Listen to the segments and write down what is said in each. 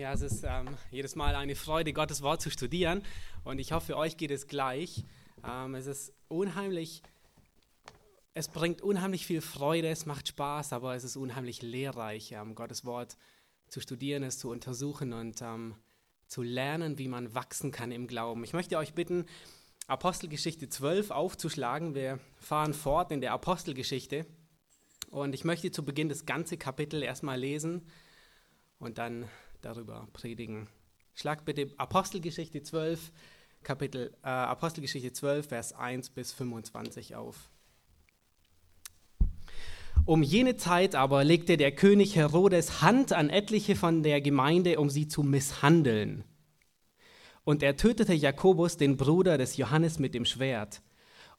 Ja, es ist ähm, jedes Mal eine Freude, Gottes Wort zu studieren. Und ich hoffe, euch geht es gleich. Ähm, es ist unheimlich, es bringt unheimlich viel Freude, es macht Spaß, aber es ist unheimlich lehrreich, ähm, Gottes Wort zu studieren, es zu untersuchen und ähm, zu lernen, wie man wachsen kann im Glauben. Ich möchte euch bitten, Apostelgeschichte 12 aufzuschlagen. Wir fahren fort in der Apostelgeschichte. Und ich möchte zu Beginn das ganze Kapitel erstmal lesen und dann darüber predigen. Schlag bitte Apostelgeschichte 12, Kapitel, äh, Apostelgeschichte 12, Vers 1 bis 25 auf. Um jene Zeit aber legte der König Herodes Hand an etliche von der Gemeinde, um sie zu misshandeln. Und er tötete Jakobus, den Bruder des Johannes, mit dem Schwert.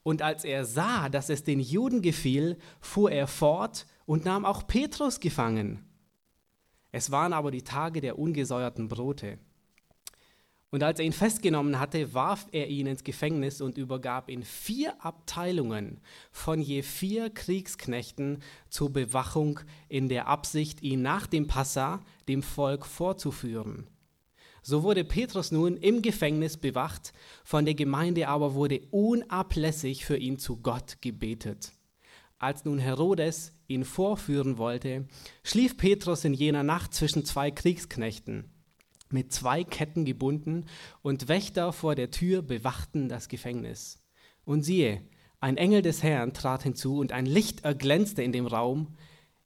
Und als er sah, dass es den Juden gefiel, fuhr er fort und nahm auch Petrus gefangen. Es waren aber die Tage der ungesäuerten Brote. Und als er ihn festgenommen hatte, warf er ihn ins Gefängnis und übergab ihn vier Abteilungen von je vier Kriegsknechten zur Bewachung in der Absicht, ihn nach dem Passa dem Volk vorzuführen. So wurde Petrus nun im Gefängnis bewacht, von der Gemeinde aber wurde unablässig für ihn zu Gott gebetet. Als nun Herodes ihn vorführen wollte, schlief Petrus in jener Nacht zwischen zwei Kriegsknechten, mit zwei Ketten gebunden, und Wächter vor der Tür bewachten das Gefängnis. Und siehe, ein Engel des Herrn trat hinzu, und ein Licht erglänzte in dem Raum.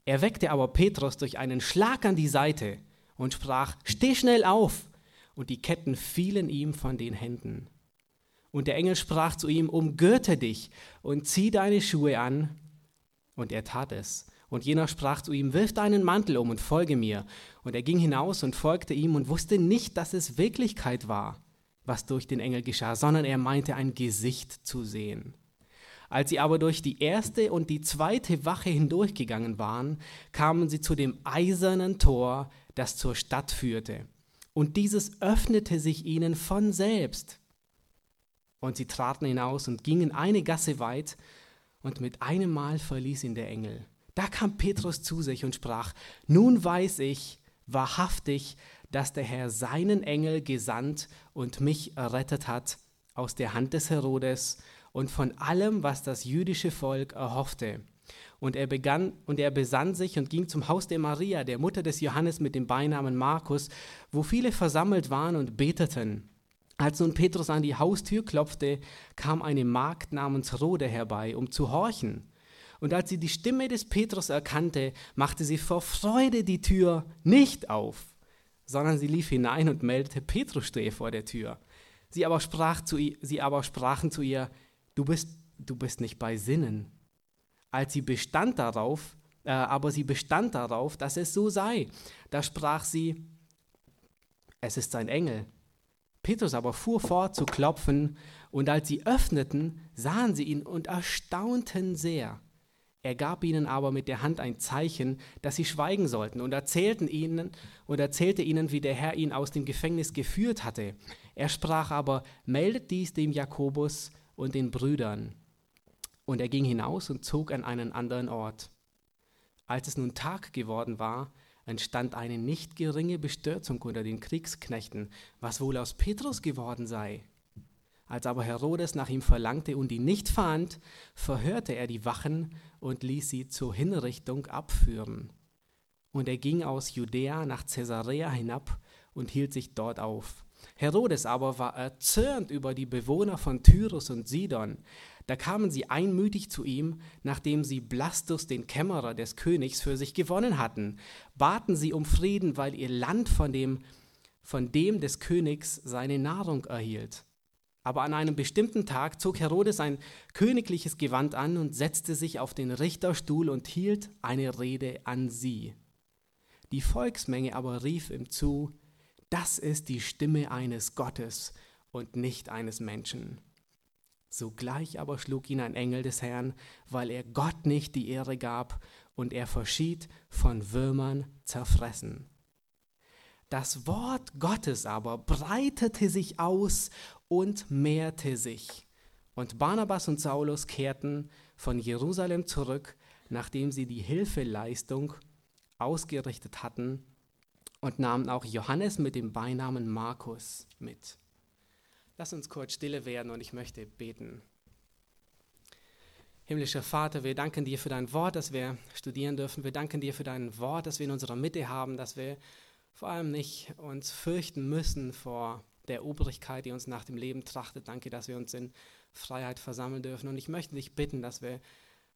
Er weckte aber Petrus durch einen Schlag an die Seite und sprach, Steh schnell auf! Und die Ketten fielen ihm von den Händen. Und der Engel sprach zu ihm, Umgürte dich und zieh deine Schuhe an. Und er tat es. Und jener sprach zu ihm, wirf deinen Mantel um und folge mir. Und er ging hinaus und folgte ihm und wusste nicht, dass es Wirklichkeit war, was durch den Engel geschah, sondern er meinte ein Gesicht zu sehen. Als sie aber durch die erste und die zweite Wache hindurchgegangen waren, kamen sie zu dem eisernen Tor, das zur Stadt führte. Und dieses öffnete sich ihnen von selbst. Und sie traten hinaus und gingen eine Gasse weit, und mit einem Mal verließ ihn der Engel. Da kam Petrus zu sich und sprach, nun weiß ich wahrhaftig, dass der Herr seinen Engel gesandt und mich errettet hat aus der Hand des Herodes und von allem, was das jüdische Volk erhoffte. Und er begann und er besann sich und ging zum Haus der Maria, der Mutter des Johannes mit dem Beinamen Markus, wo viele versammelt waren und beteten. Als nun Petrus an die Haustür klopfte, kam eine Magd namens Rode herbei, um zu horchen. Und als sie die Stimme des Petrus erkannte, machte sie vor Freude die Tür nicht auf, sondern sie lief hinein und meldete, Petrus stehe vor der Tür. Sie aber, sprach zu sie aber sprachen zu ihr, du bist, du bist nicht bei Sinnen. Als sie bestand darauf, äh, aber sie bestand darauf, dass es so sei, da sprach sie, es ist ein Engel. Petrus aber fuhr fort zu klopfen, und als sie öffneten, sahen sie ihn und erstaunten sehr. Er gab ihnen aber mit der Hand ein Zeichen, dass sie schweigen sollten, und erzählten ihnen und erzählte ihnen, wie der Herr ihn aus dem Gefängnis geführt hatte. Er sprach aber: Meldet dies dem Jakobus und den Brüdern. Und er ging hinaus und zog an einen anderen Ort. Als es nun Tag geworden war, entstand eine nicht geringe Bestürzung unter den Kriegsknechten, was wohl aus Petrus geworden sei. Als aber Herodes nach ihm verlangte und ihn nicht fand, verhörte er die Wachen und ließ sie zur Hinrichtung abführen. Und er ging aus Judäa nach Caesarea hinab und hielt sich dort auf. Herodes aber war erzürnt über die Bewohner von Tyrus und Sidon, da kamen sie einmütig zu ihm, nachdem sie Blastus, den Kämmerer des Königs, für sich gewonnen hatten, baten sie um Frieden, weil ihr Land von dem, von dem des Königs seine Nahrung erhielt. Aber an einem bestimmten Tag zog Herodes ein königliches Gewand an und setzte sich auf den Richterstuhl und hielt eine Rede an sie. Die Volksmenge aber rief ihm zu, das ist die Stimme eines Gottes und nicht eines Menschen. Sogleich aber schlug ihn ein Engel des Herrn, weil er Gott nicht die Ehre gab, und er verschied von Würmern zerfressen. Das Wort Gottes aber breitete sich aus und mehrte sich. Und Barnabas und Saulus kehrten von Jerusalem zurück, nachdem sie die Hilfeleistung ausgerichtet hatten und nahmen auch Johannes mit dem Beinamen Markus mit. Lass uns kurz stille werden und ich möchte beten. Himmlischer Vater, wir danken dir für dein Wort, das wir studieren dürfen. Wir danken dir für dein Wort, das wir in unserer Mitte haben, dass wir vor allem nicht uns fürchten müssen vor der Obrigkeit, die uns nach dem Leben trachtet. Danke, dass wir uns in Freiheit versammeln dürfen. Und ich möchte dich bitten, dass wir,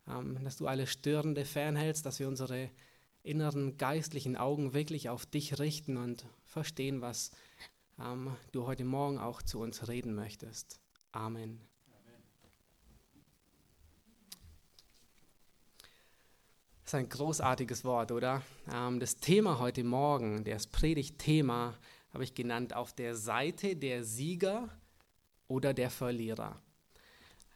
ähm, dass du alle Störende fernhältst, dass wir unsere inneren geistlichen Augen wirklich auf dich richten und verstehen, was ähm, du heute Morgen auch zu uns reden möchtest. Amen. Das ist ein großartiges Wort, oder? Ähm, das Thema heute Morgen, das Predigtthema, habe ich genannt, auf der Seite der Sieger oder der Verlierer.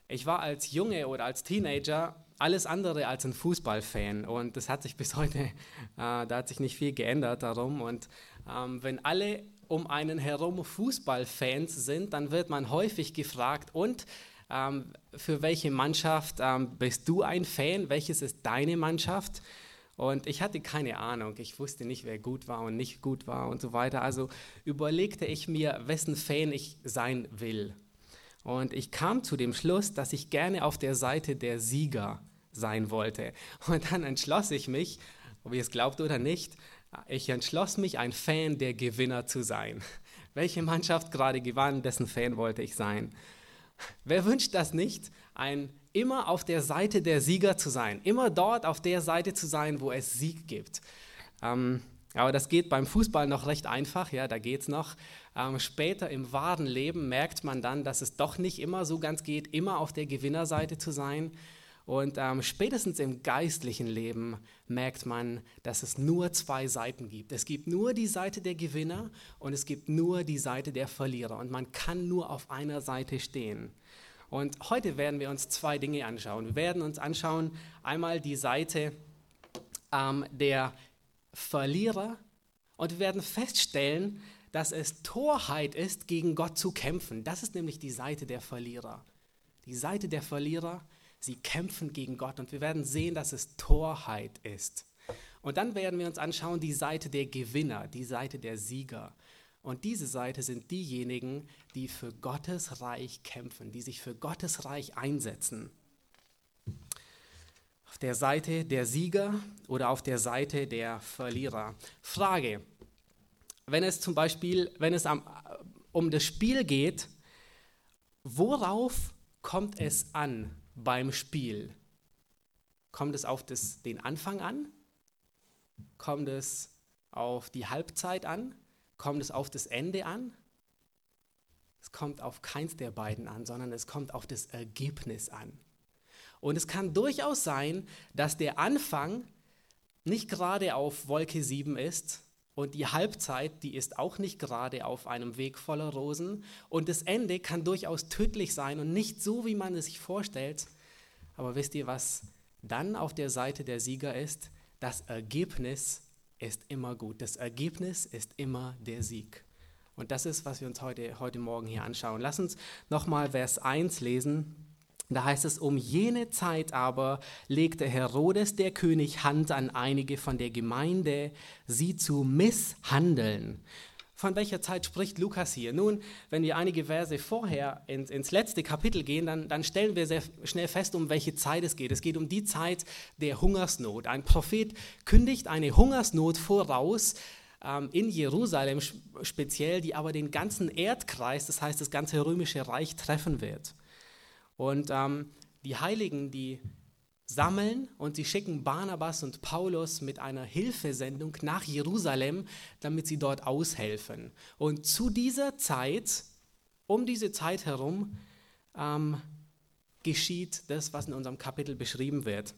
Ich war als Junge oder als Teenager alles andere als ein Fußballfan und das hat sich bis heute, äh, da hat sich nicht viel geändert darum. Und ähm, wenn alle um einen herum Fußballfans sind, dann wird man häufig gefragt, und ähm, für welche Mannschaft ähm, bist du ein Fan? Welches ist deine Mannschaft? Und ich hatte keine Ahnung. Ich wusste nicht, wer gut war und nicht gut war und so weiter. Also überlegte ich mir, wessen Fan ich sein will. Und ich kam zu dem Schluss, dass ich gerne auf der Seite der Sieger sein wollte. Und dann entschloss ich mich, ob ihr es glaubt oder nicht, ich entschloss mich, ein Fan der Gewinner zu sein. Welche Mannschaft gerade gewann, dessen Fan wollte ich sein. Wer wünscht das nicht, ein immer auf der Seite der Sieger zu sein, immer dort auf der Seite zu sein, wo es Sieg gibt? Ähm, aber das geht beim Fußball noch recht einfach, ja, da geht es noch. Ähm, später im wahren Leben merkt man dann, dass es doch nicht immer so ganz geht, immer auf der Gewinnerseite zu sein. Und ähm, spätestens im geistlichen Leben merkt man, dass es nur zwei Seiten gibt. Es gibt nur die Seite der Gewinner und es gibt nur die Seite der Verlierer. Und man kann nur auf einer Seite stehen. Und heute werden wir uns zwei Dinge anschauen. Wir werden uns anschauen einmal die Seite ähm, der Verlierer und wir werden feststellen, dass es Torheit ist, gegen Gott zu kämpfen. Das ist nämlich die Seite der Verlierer. Die Seite der Verlierer Sie kämpfen gegen Gott und wir werden sehen, dass es Torheit ist. Und dann werden wir uns anschauen die Seite der Gewinner, die Seite der Sieger. Und diese Seite sind diejenigen, die für Gottes Reich kämpfen, die sich für Gottes Reich einsetzen. Auf der Seite der Sieger oder auf der Seite der Verlierer. Frage, wenn es zum Beispiel, wenn es am, um das Spiel geht, worauf kommt es an beim Spiel? Kommt es auf das, den Anfang an? Kommt es auf die Halbzeit an? Kommt es auf das Ende an? Es kommt auf keins der beiden an, sondern es kommt auf das Ergebnis an. Und es kann durchaus sein, dass der Anfang nicht gerade auf Wolke 7 ist und die Halbzeit, die ist auch nicht gerade auf einem Weg voller Rosen. Und das Ende kann durchaus tödlich sein und nicht so, wie man es sich vorstellt. Aber wisst ihr, was dann auf der Seite der Sieger ist? Das Ergebnis ist immer gut. Das Ergebnis ist immer der Sieg. Und das ist, was wir uns heute, heute Morgen hier anschauen. Lass uns nochmal Vers 1 lesen. Da heißt es, um jene Zeit aber legte Herodes der König Hand an einige von der Gemeinde, sie zu misshandeln. Von welcher Zeit spricht Lukas hier? Nun, wenn wir einige Verse vorher ins, ins letzte Kapitel gehen, dann, dann stellen wir sehr schnell fest, um welche Zeit es geht. Es geht um die Zeit der Hungersnot. Ein Prophet kündigt eine Hungersnot voraus, ähm, in Jerusalem speziell, die aber den ganzen Erdkreis, das heißt das ganze römische Reich, treffen wird. Und ähm, die Heiligen, die sammeln und sie schicken Barnabas und Paulus mit einer Hilfesendung nach Jerusalem, damit sie dort aushelfen. Und zu dieser Zeit, um diese Zeit herum, ähm, geschieht das, was in unserem Kapitel beschrieben wird.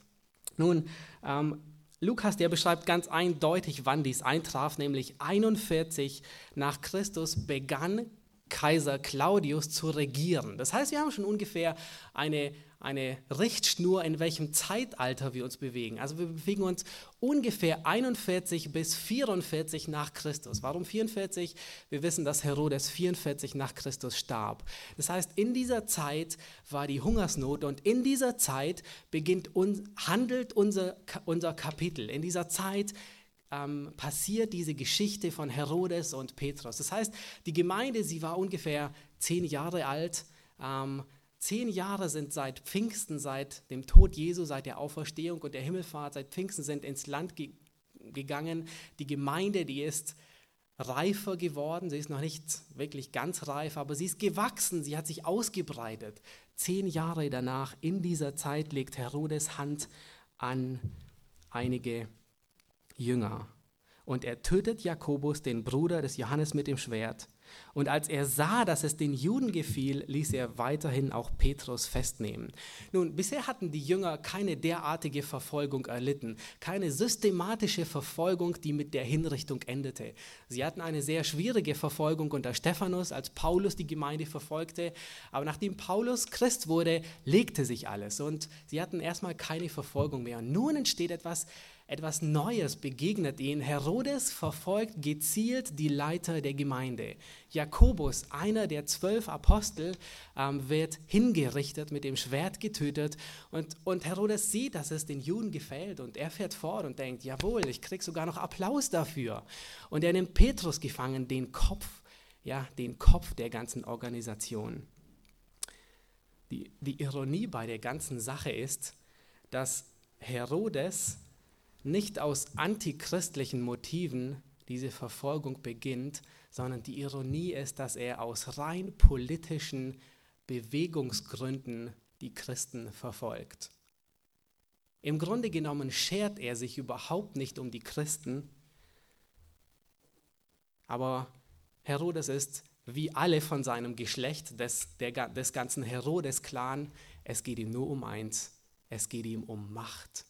Nun, ähm, Lukas, der beschreibt ganz eindeutig, wann dies eintraf, nämlich 41 nach Christus begann Kaiser Claudius zu regieren. Das heißt, wir haben schon ungefähr eine, eine Richtschnur, in welchem Zeitalter wir uns bewegen. Also wir bewegen uns ungefähr 41 bis 44 nach Christus. Warum 44? Wir wissen, dass Herodes 44 nach Christus starb. Das heißt, in dieser Zeit war die Hungersnot und in dieser Zeit beginnt un, handelt unser, unser Kapitel. In dieser Zeit ähm, passiert diese Geschichte von Herodes und Petrus. Das heißt, die Gemeinde, sie war ungefähr zehn Jahre alt. Ähm, zehn Jahre sind seit Pfingsten, seit dem Tod Jesu, seit der Auferstehung und der Himmelfahrt, seit Pfingsten sind ins Land ge gegangen. Die Gemeinde, die ist reifer geworden. Sie ist noch nicht wirklich ganz reif, aber sie ist gewachsen, sie hat sich ausgebreitet. Zehn Jahre danach, in dieser Zeit, legt Herodes Hand an einige Jünger. Und er tötet Jakobus, den Bruder des Johannes, mit dem Schwert. Und als er sah, dass es den Juden gefiel, ließ er weiterhin auch Petrus festnehmen. Nun, bisher hatten die Jünger keine derartige Verfolgung erlitten, keine systematische Verfolgung, die mit der Hinrichtung endete. Sie hatten eine sehr schwierige Verfolgung unter Stephanus, als Paulus die Gemeinde verfolgte. Aber nachdem Paulus Christ wurde, legte sich alles und sie hatten erstmal keine Verfolgung mehr. Und nun entsteht etwas, etwas Neues begegnet ihnen. Herodes verfolgt gezielt die Leiter der Gemeinde. Jakobus, einer der zwölf Apostel, ähm, wird hingerichtet, mit dem Schwert getötet. Und, und Herodes sieht, dass es den Juden gefällt. Und er fährt fort und denkt, jawohl, ich kriege sogar noch Applaus dafür. Und er nimmt Petrus gefangen, den Kopf, ja, den Kopf der ganzen Organisation. Die, die Ironie bei der ganzen Sache ist, dass Herodes nicht aus antichristlichen Motiven diese Verfolgung beginnt, sondern die Ironie ist, dass er aus rein politischen Bewegungsgründen die Christen verfolgt. Im Grunde genommen schert er sich überhaupt nicht um die Christen, aber Herodes ist wie alle von seinem Geschlecht des, der, des ganzen Herodes-Clan, es geht ihm nur um eins, es geht ihm um Macht.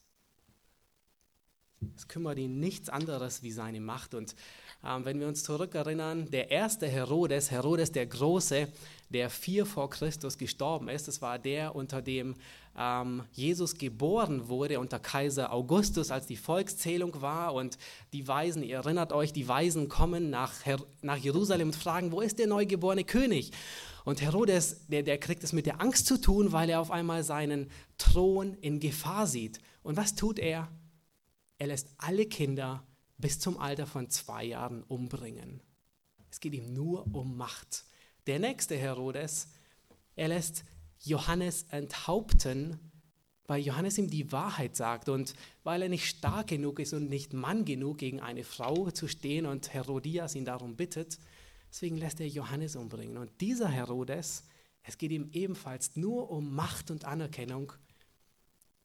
Es kümmert ihn nichts anderes wie seine Macht. Und ähm, wenn wir uns zurückerinnern, der erste Herodes, Herodes der Große, der vier vor Christus gestorben ist, das war der, unter dem ähm, Jesus geboren wurde, unter Kaiser Augustus, als die Volkszählung war. Und die Weisen, ihr erinnert euch, die Weisen kommen nach, Her nach Jerusalem und fragen, wo ist der neugeborene König? Und Herodes, der, der kriegt es mit der Angst zu tun, weil er auf einmal seinen Thron in Gefahr sieht. Und was tut er? Er lässt alle Kinder bis zum Alter von zwei Jahren umbringen. Es geht ihm nur um Macht. Der nächste Herodes, er lässt Johannes enthaupten, weil Johannes ihm die Wahrheit sagt und weil er nicht stark genug ist und nicht Mann genug, gegen eine Frau zu stehen und Herodias ihn darum bittet. Deswegen lässt er Johannes umbringen. Und dieser Herodes, es geht ihm ebenfalls nur um Macht und Anerkennung.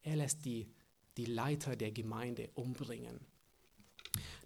Er lässt die die Leiter der Gemeinde umbringen.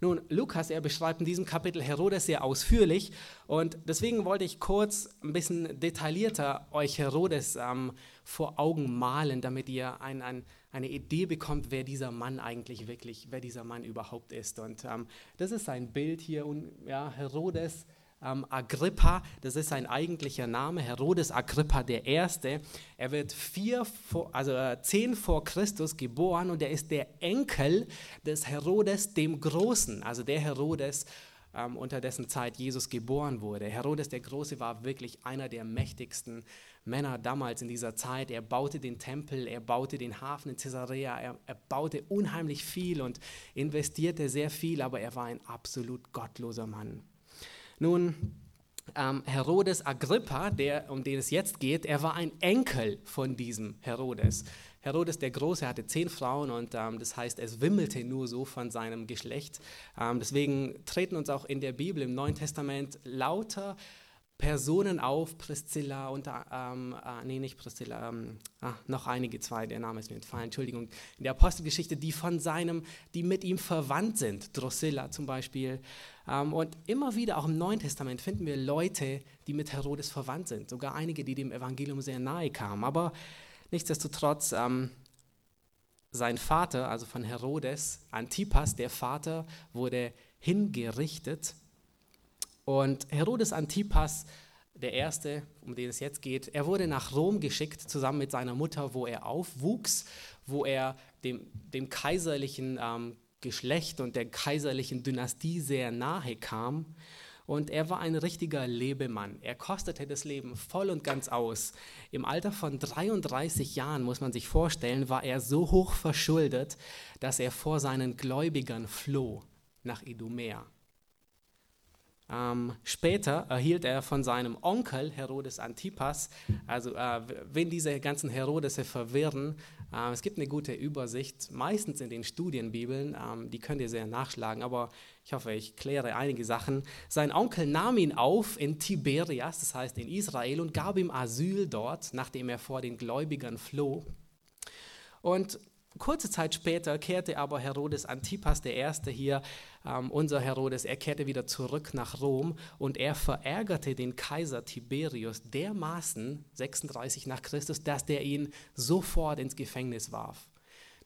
Nun, Lukas, er beschreibt in diesem Kapitel Herodes sehr ausführlich und deswegen wollte ich kurz ein bisschen detaillierter euch Herodes ähm, vor Augen malen, damit ihr ein, ein, eine Idee bekommt, wer dieser Mann eigentlich wirklich, wer dieser Mann überhaupt ist. Und ähm, das ist ein Bild hier, und, ja, Herodes ähm, Agrippa, das ist sein eigentlicher Name, Herodes Agrippa Erste. Er wird vier vor, also äh, zehn vor Christus geboren und er ist der Enkel des Herodes dem Großen, also der Herodes, ähm, unter dessen Zeit Jesus geboren wurde. Herodes der Große war wirklich einer der mächtigsten Männer damals in dieser Zeit. Er baute den Tempel, er baute den Hafen in Caesarea, er, er baute unheimlich viel und investierte sehr viel, aber er war ein absolut gottloser Mann. Nun, ähm, Herodes Agrippa, der, um den es jetzt geht, er war ein Enkel von diesem Herodes. Herodes der Große hatte zehn Frauen und ähm, das heißt, es wimmelte nur so von seinem Geschlecht. Ähm, deswegen treten uns auch in der Bibel im Neuen Testament lauter Personen auf, Priscilla und, ähm, äh, nee, nicht Priscilla, ähm, ah, noch einige zwei, der Name ist mir entfallen, Entschuldigung, in der Apostelgeschichte, die von seinem, die mit ihm verwandt sind, Drusilla zum Beispiel. Ähm, und immer wieder, auch im Neuen Testament, finden wir Leute, die mit Herodes verwandt sind, sogar einige, die dem Evangelium sehr nahe kamen. Aber nichtsdestotrotz, ähm, sein Vater, also von Herodes, Antipas, der Vater, wurde hingerichtet und Herodes Antipas, der Erste, um den es jetzt geht, er wurde nach Rom geschickt, zusammen mit seiner Mutter, wo er aufwuchs, wo er dem, dem kaiserlichen ähm, Geschlecht und der kaiserlichen Dynastie sehr nahe kam. Und er war ein richtiger Lebemann. Er kostete das Leben voll und ganz aus. Im Alter von 33 Jahren, muss man sich vorstellen, war er so hoch verschuldet, dass er vor seinen Gläubigern floh. nach Idumea. Ähm, später erhielt er von seinem Onkel Herodes Antipas, also äh, wenn diese ganzen Herodese verwirren, äh, es gibt eine gute Übersicht, meistens in den Studienbibeln, ähm, die könnt ihr sehr nachschlagen, aber ich hoffe, ich kläre einige Sachen. Sein Onkel nahm ihn auf in Tiberias, das heißt in Israel, und gab ihm Asyl dort, nachdem er vor den Gläubigern floh. Und Kurze Zeit später kehrte aber Herodes Antipas I. hier, ähm, unser Herodes, er kehrte wieder zurück nach Rom und er verärgerte den Kaiser Tiberius dermaßen, 36 nach Christus, dass der ihn sofort ins Gefängnis warf.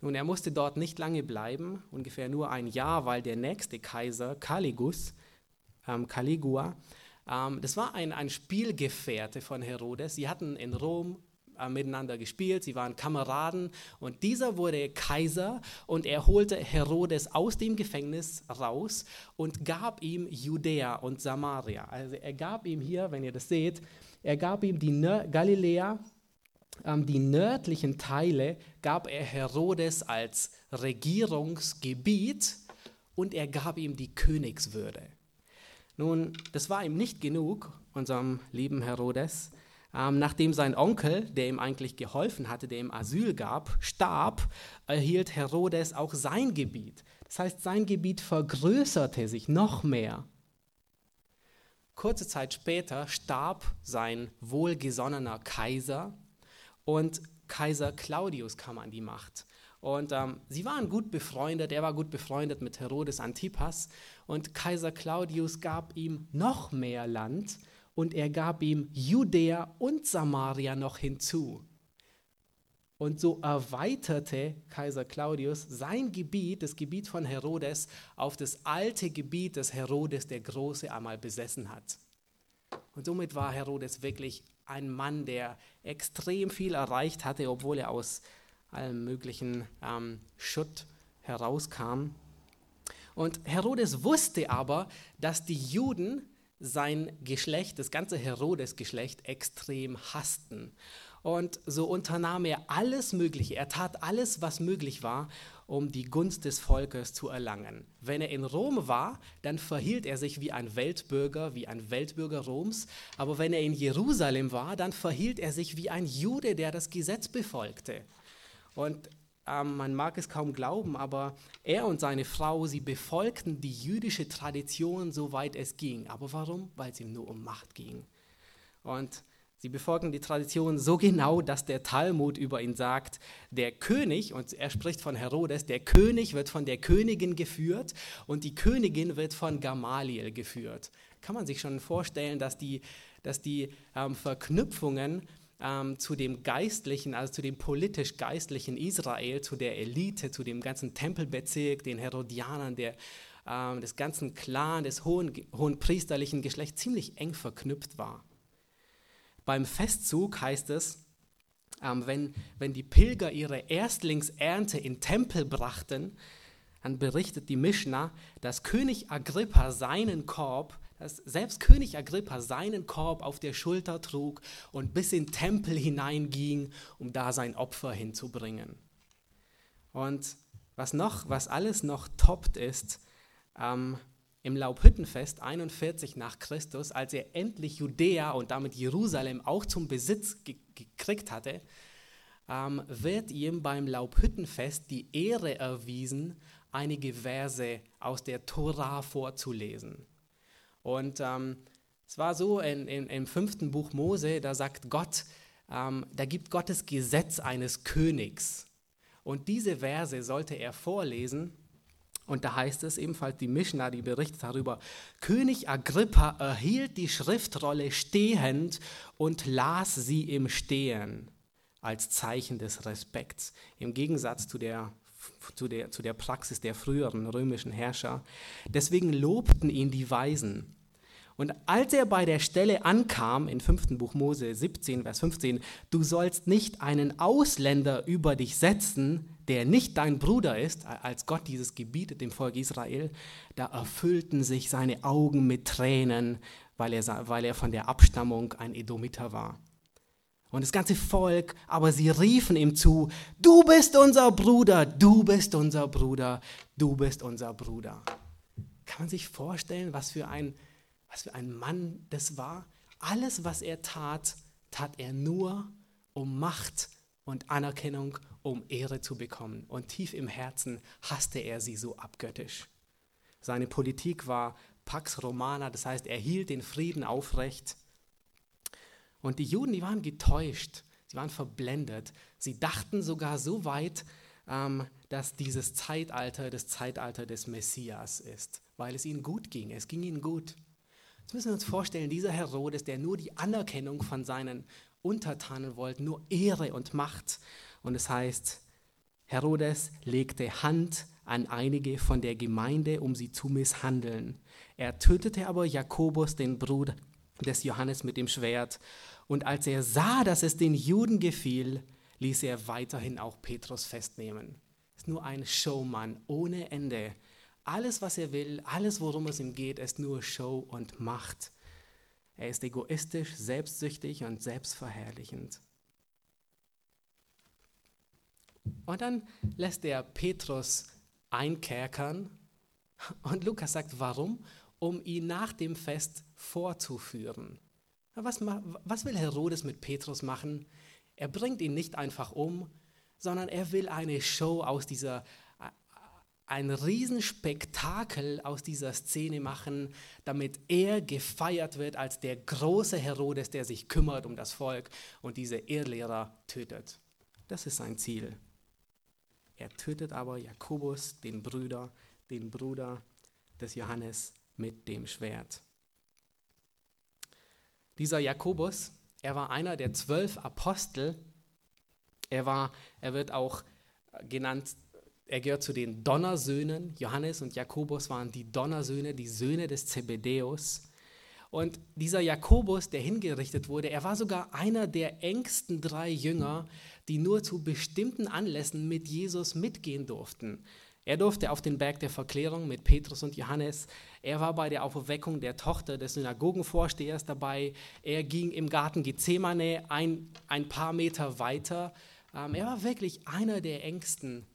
Nun, er musste dort nicht lange bleiben, ungefähr nur ein Jahr, weil der nächste Kaiser, Caligus, ähm, Caligula, ähm, das war ein, ein Spielgefährte von Herodes. Sie hatten in Rom äh, miteinander gespielt, sie waren Kameraden und dieser wurde Kaiser und er holte Herodes aus dem Gefängnis raus und gab ihm Judäa und Samaria. Also er gab ihm hier, wenn ihr das seht, er gab ihm die Nör Galiläa, ähm, die nördlichen Teile gab er Herodes als Regierungsgebiet und er gab ihm die Königswürde. Nun, das war ihm nicht genug, unserem lieben Herodes. Ähm, nachdem sein Onkel, der ihm eigentlich geholfen hatte, der ihm Asyl gab, starb, erhielt Herodes auch sein Gebiet. Das heißt, sein Gebiet vergrößerte sich noch mehr. Kurze Zeit später starb sein wohlgesonnener Kaiser und Kaiser Claudius kam an die Macht. Und ähm, sie waren gut befreundet, er war gut befreundet mit Herodes Antipas und Kaiser Claudius gab ihm noch mehr Land und er gab ihm Judäa und Samaria noch hinzu. Und so erweiterte Kaiser Claudius sein Gebiet, das Gebiet von Herodes, auf das alte Gebiet, das Herodes der Große einmal besessen hat. Und somit war Herodes wirklich ein Mann, der extrem viel erreicht hatte, obwohl er aus allem möglichen ähm, Schutt herauskam. Und Herodes wusste aber, dass die Juden sein Geschlecht, das ganze Herodes-Geschlecht, extrem hassten. Und so unternahm er alles Mögliche, er tat alles, was möglich war, um die Gunst des Volkes zu erlangen. Wenn er in Rom war, dann verhielt er sich wie ein Weltbürger, wie ein Weltbürger Roms. Aber wenn er in Jerusalem war, dann verhielt er sich wie ein Jude, der das Gesetz befolgte. Und ähm, man mag es kaum glauben, aber er und seine Frau, sie befolgten die jüdische Tradition, soweit es ging. Aber warum? Weil es ihm nur um Macht ging. Und sie befolgten die Tradition so genau, dass der Talmud über ihn sagt, der König, und er spricht von Herodes, der König wird von der Königin geführt und die Königin wird von Gamaliel geführt. Kann man sich schon vorstellen, dass die, dass die ähm, Verknüpfungen ähm, zu dem geistlichen, also zu dem politisch-geistlichen Israel, zu der Elite, zu dem ganzen Tempelbezirk, den Herodianern, der, ähm, des ganzen Clan, des hohen, hohen priesterlichen Geschlechts ziemlich eng verknüpft war. Beim Festzug heißt es, ähm, wenn, wenn die Pilger ihre Erstlingsernte in Tempel brachten, dann berichtet die Mishnah, dass König Agrippa seinen Korb dass selbst König Agrippa seinen Korb auf der Schulter trug und bis in den Tempel hineinging, um da sein Opfer hinzubringen. Und was noch, was alles noch toppt ist, ähm, im Laubhüttenfest 41 nach Christus, als er endlich Judäa und damit Jerusalem auch zum Besitz ge gekriegt hatte, ähm, wird ihm beim Laubhüttenfest die Ehre erwiesen, einige Verse aus der Tora vorzulesen. Und ähm, es war so in, in, im fünften Buch Mose, da sagt Gott, ähm, da gibt Gottes Gesetz eines Königs. Und diese Verse sollte er vorlesen. Und da heißt es ebenfalls, die Mishnah, die berichtet darüber, König Agrippa erhielt die Schriftrolle stehend und las sie im Stehen als Zeichen des Respekts. Im Gegensatz zu der zu der, zu der Praxis der früheren römischen Herrscher. Deswegen lobten ihn die Weisen. Und als er bei der Stelle ankam, in 5. Buch Mose 17, Vers 15, du sollst nicht einen Ausländer über dich setzen, der nicht dein Bruder ist, als Gott dieses gebietet dem Volk Israel, da erfüllten sich seine Augen mit Tränen, weil er, weil er von der Abstammung ein Edomiter war und das ganze Volk, aber sie riefen ihm zu, du bist unser Bruder, du bist unser Bruder, du bist unser Bruder. Kann man sich vorstellen, was für ein, was für ein Mann das war? Alles, was er tat, tat er nur, um Macht und Anerkennung, um Ehre zu bekommen. Und tief im Herzen hasste er sie so abgöttisch. Seine Politik war Pax Romana, das heißt, er hielt den Frieden aufrecht. Und die Juden, die waren getäuscht, sie waren verblendet. Sie dachten sogar so weit, ähm, dass dieses Zeitalter das Zeitalter des Messias ist, weil es ihnen gut ging. Es ging ihnen gut. Jetzt müssen wir uns vorstellen, dieser Herodes, der nur die Anerkennung von seinen Untertanen wollte, nur Ehre und Macht. Und es heißt, Herodes legte Hand an einige von der Gemeinde, um sie zu misshandeln. Er tötete aber Jakobus, den Bruder des Johannes, mit dem Schwert. Und als er sah, dass es den Juden gefiel, ließ er weiterhin auch Petrus festnehmen. Ist nur ein Showmann ohne Ende. Alles, was er will, alles, worum es ihm geht, ist nur Show und Macht. Er ist egoistisch, selbstsüchtig und selbstverherrlichend. Und dann lässt er Petrus einkerkern. Und Lukas sagt, warum? Um ihn nach dem Fest vorzuführen. Was, was will Herodes mit Petrus machen? Er bringt ihn nicht einfach um, sondern er will eine Show aus dieser, ein Riesenspektakel aus dieser Szene machen, damit er gefeiert wird als der große Herodes, der sich kümmert um das Volk und diese Irrlehrer tötet. Das ist sein Ziel. Er tötet aber Jakobus, den Bruder, den Bruder des Johannes mit dem Schwert. Dieser Jakobus, er war einer der zwölf Apostel. Er, war, er wird auch genannt, er gehört zu den Donnersöhnen. Johannes und Jakobus waren die Donnersöhne, die Söhne des Zebedäus. Und dieser Jakobus, der hingerichtet wurde, er war sogar einer der engsten drei Jünger, die nur zu bestimmten Anlässen mit Jesus mitgehen durften. Er durfte auf den Berg der Verklärung mit Petrus und Johannes. Er war bei der Auferweckung der Tochter des Synagogenvorstehers dabei. Er ging im Garten Gethsemane ein, ein paar Meter weiter. Ähm, er war wirklich einer der engsten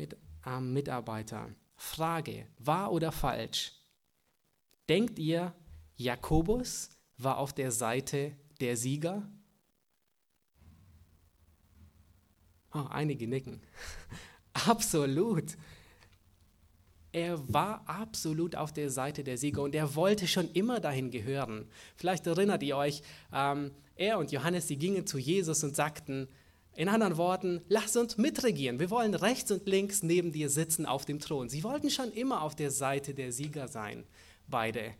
mit, ähm, Mitarbeiter. Frage, wahr oder falsch? Denkt ihr, Jakobus war auf der Seite der Sieger? Oh, einige nicken. Absolut. Er war absolut auf der Seite der Sieger und er wollte schon immer dahin gehören. Vielleicht erinnert ihr euch, ähm, er und Johannes, sie gingen zu Jesus und sagten, in anderen Worten, lass uns mitregieren. Wir wollen rechts und links neben dir sitzen auf dem Thron. Sie wollten schon immer auf der Seite der Sieger sein, beide.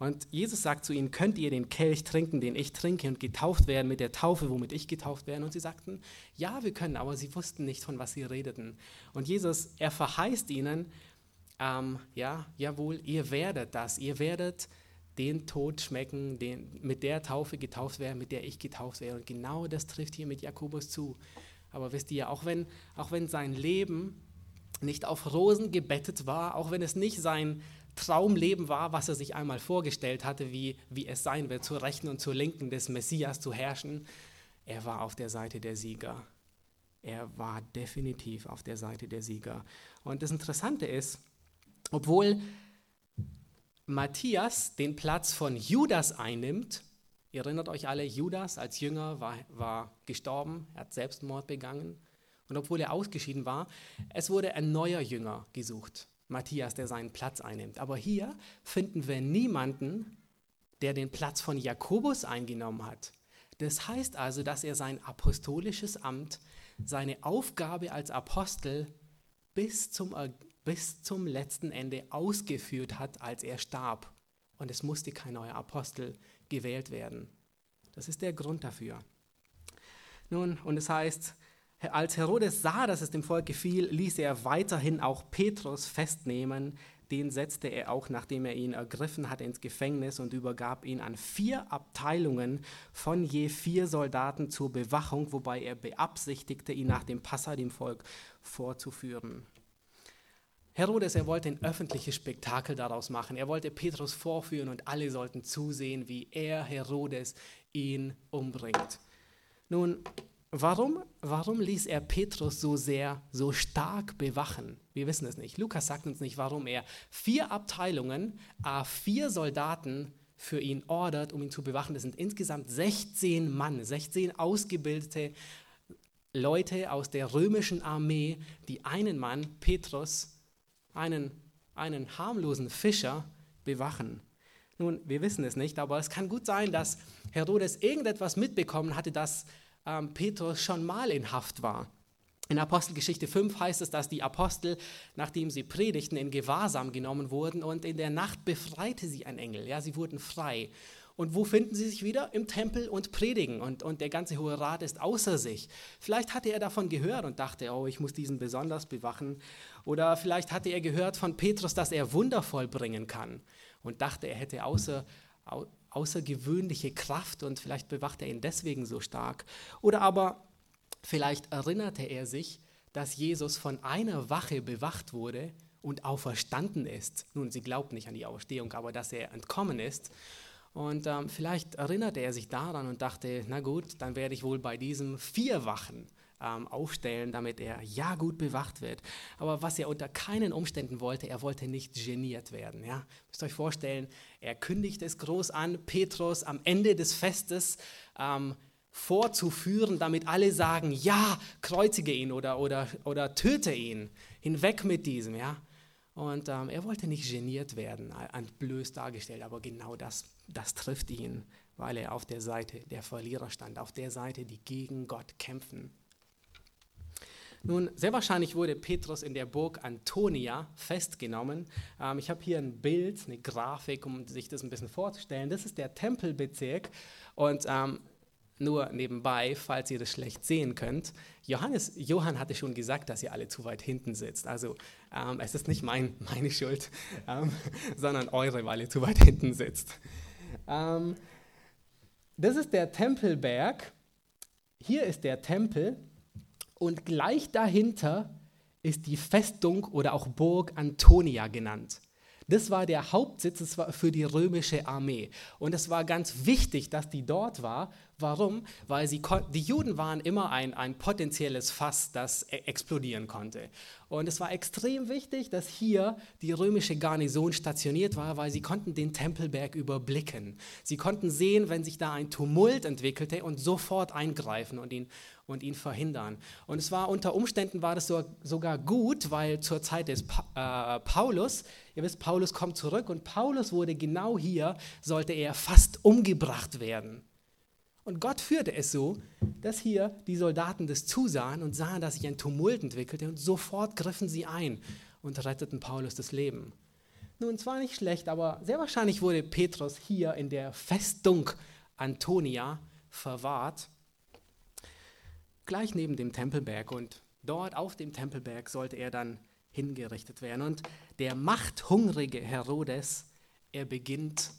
Und Jesus sagt zu ihnen, könnt ihr den Kelch trinken, den ich trinke und getauft werden mit der Taufe, womit ich getauft werde? Und sie sagten, ja, wir können, aber sie wussten nicht, von was sie redeten. Und Jesus, er verheißt ihnen, ähm, ja, jawohl, ihr werdet das, ihr werdet den Tod schmecken, den, mit der Taufe getauft werden, mit der ich getauft werde. Und genau das trifft hier mit Jakobus zu. Aber wisst ihr, auch wenn, auch wenn sein Leben nicht auf Rosen gebettet war, auch wenn es nicht sein Traumleben war, was er sich einmal vorgestellt hatte, wie, wie es sein wird, zur Rechten und zur Linken des Messias zu herrschen. Er war auf der Seite der Sieger. Er war definitiv auf der Seite der Sieger. Und das Interessante ist, obwohl Matthias den Platz von Judas einnimmt, ihr erinnert euch alle, Judas als Jünger war, war gestorben, er hat Selbstmord begangen. Und obwohl er ausgeschieden war, es wurde ein neuer Jünger gesucht. Matthias, der seinen Platz einnimmt. Aber hier finden wir niemanden, der den Platz von Jakobus eingenommen hat. Das heißt also, dass er sein apostolisches Amt, seine Aufgabe als Apostel bis zum, bis zum letzten Ende ausgeführt hat, als er starb. Und es musste kein neuer Apostel gewählt werden. Das ist der Grund dafür. Nun, und es heißt, als Herodes sah, dass es dem Volk gefiel, ließ er weiterhin auch Petrus festnehmen. Den setzte er auch, nachdem er ihn ergriffen hatte, ins Gefängnis und übergab ihn an vier Abteilungen von je vier Soldaten zur Bewachung, wobei er beabsichtigte, ihn nach dem Passa dem Volk vorzuführen. Herodes, er wollte ein öffentliches Spektakel daraus machen. Er wollte Petrus vorführen und alle sollten zusehen, wie er, Herodes, ihn umbringt. Nun, Warum, warum ließ er Petrus so sehr, so stark bewachen? Wir wissen es nicht. Lukas sagt uns nicht, warum er vier Abteilungen, a vier Soldaten für ihn ordert, um ihn zu bewachen. Das sind insgesamt 16 Mann, 16 ausgebildete Leute aus der römischen Armee, die einen Mann, Petrus, einen, einen harmlosen Fischer, bewachen. Nun, wir wissen es nicht, aber es kann gut sein, dass Herodes irgendetwas mitbekommen hatte, dass ähm, Petrus schon mal in Haft war. In Apostelgeschichte 5 heißt es, dass die Apostel, nachdem sie predigten, in Gewahrsam genommen wurden und in der Nacht befreite sie ein Engel. Ja, sie wurden frei. Und wo finden sie sich wieder? Im Tempel und predigen. Und, und der ganze Hohe Rat ist außer sich. Vielleicht hatte er davon gehört und dachte, oh, ich muss diesen besonders bewachen. Oder vielleicht hatte er gehört von Petrus, dass er Wunder vollbringen kann. Und dachte, er hätte außer, außergewöhnliche Kraft und vielleicht bewacht er ihn deswegen so stark. Oder aber vielleicht erinnerte er sich, dass Jesus von einer Wache bewacht wurde und auferstanden ist. Nun, sie glaubt nicht an die Auferstehung, aber dass er entkommen ist. Und ähm, vielleicht erinnerte er sich daran und dachte, na gut, dann werde ich wohl bei diesem vier Wachen ähm, aufstellen, damit er ja gut bewacht wird. Aber was er unter keinen Umständen wollte, er wollte nicht geniert werden. Ja? Müsst euch vorstellen, er kündigt es groß an, Petrus am Ende des Festes ähm, vorzuführen, damit alle sagen, ja, kreuzige ihn oder, oder, oder töte ihn, hinweg mit diesem. Ja? Und ähm, er wollte nicht geniert werden, blöd dargestellt, aber genau das, das trifft ihn, weil er auf der Seite der Verlierer stand, auf der Seite, die gegen Gott kämpfen. Nun, sehr wahrscheinlich wurde Petrus in der Burg Antonia festgenommen. Ähm, ich habe hier ein Bild, eine Grafik, um sich das ein bisschen vorzustellen. Das ist der Tempelbezirk und ähm, nur nebenbei, falls ihr das schlecht sehen könnt, Johannes, Johann hatte schon gesagt, dass ihr alle zu weit hinten sitzt. Also ähm, es ist nicht mein, meine Schuld, ähm, sondern eure, weil ihr zu weit hinten sitzt. Ähm, das ist der Tempelberg. Hier ist der Tempel und gleich dahinter ist die Festung oder auch Burg Antonia genannt. Das war der Hauptsitz für die römische Armee. Und es war ganz wichtig, dass die dort war. Warum? Weil sie, die Juden waren immer ein, ein potenzielles Fass, das e-, explodieren konnte. Und es war extrem wichtig, dass hier die römische Garnison stationiert war, weil sie konnten den Tempelberg überblicken. Sie konnten sehen, wenn sich da ein Tumult entwickelte und sofort eingreifen und ihn, und ihn verhindern. Und es war unter Umständen war das so, sogar gut, weil zur Zeit des pa äh, Paulus, ihr wisst, Paulus kommt zurück und Paulus wurde genau hier, sollte er fast umgebracht werden. Und Gott führte es so, dass hier die Soldaten das zusahen und sahen, dass sich ein Tumult entwickelte und sofort griffen sie ein und retteten Paulus das Leben. Nun, zwar nicht schlecht, aber sehr wahrscheinlich wurde Petrus hier in der Festung Antonia verwahrt gleich neben dem Tempelberg und dort auf dem Tempelberg sollte er dann hingerichtet werden. Und der machthungrige Herodes, er beginnt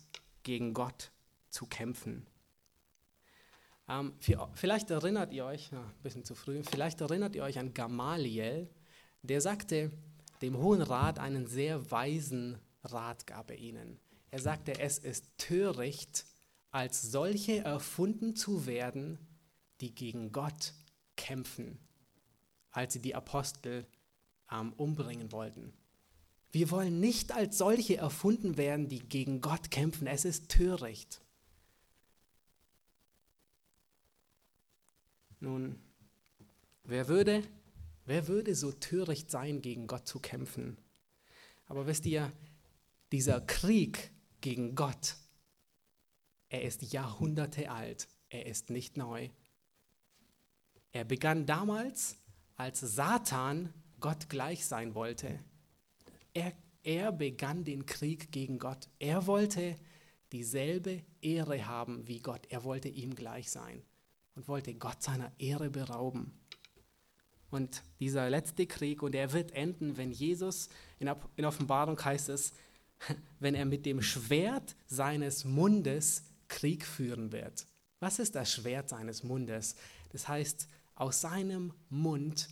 gegen Gott zu kämpfen. Ähm, vielleicht erinnert ihr euch, ein bisschen zu früh, vielleicht erinnert ihr euch an Gamaliel, der sagte dem Hohen Rat einen sehr weisen Rat gab er ihnen. Er sagte, es ist töricht, als solche erfunden zu werden, die gegen Gott kämpfen, als sie die Apostel ähm, umbringen wollten. Wir wollen nicht als solche erfunden werden, die gegen Gott kämpfen. Es ist töricht. Nun, wer würde, wer würde so töricht sein, gegen Gott zu kämpfen? Aber wisst ihr, dieser Krieg gegen Gott, er ist Jahrhunderte alt, er ist nicht neu. Er begann damals, als Satan Gott gleich sein wollte. Er, er begann den Krieg gegen Gott. Er wollte dieselbe Ehre haben wie Gott. Er wollte ihm gleich sein und wollte Gott seiner Ehre berauben. Und dieser letzte Krieg, und er wird enden, wenn Jesus, in Offenbarung heißt es, wenn er mit dem Schwert seines Mundes Krieg führen wird. Was ist das Schwert seines Mundes? Das heißt, aus seinem Mund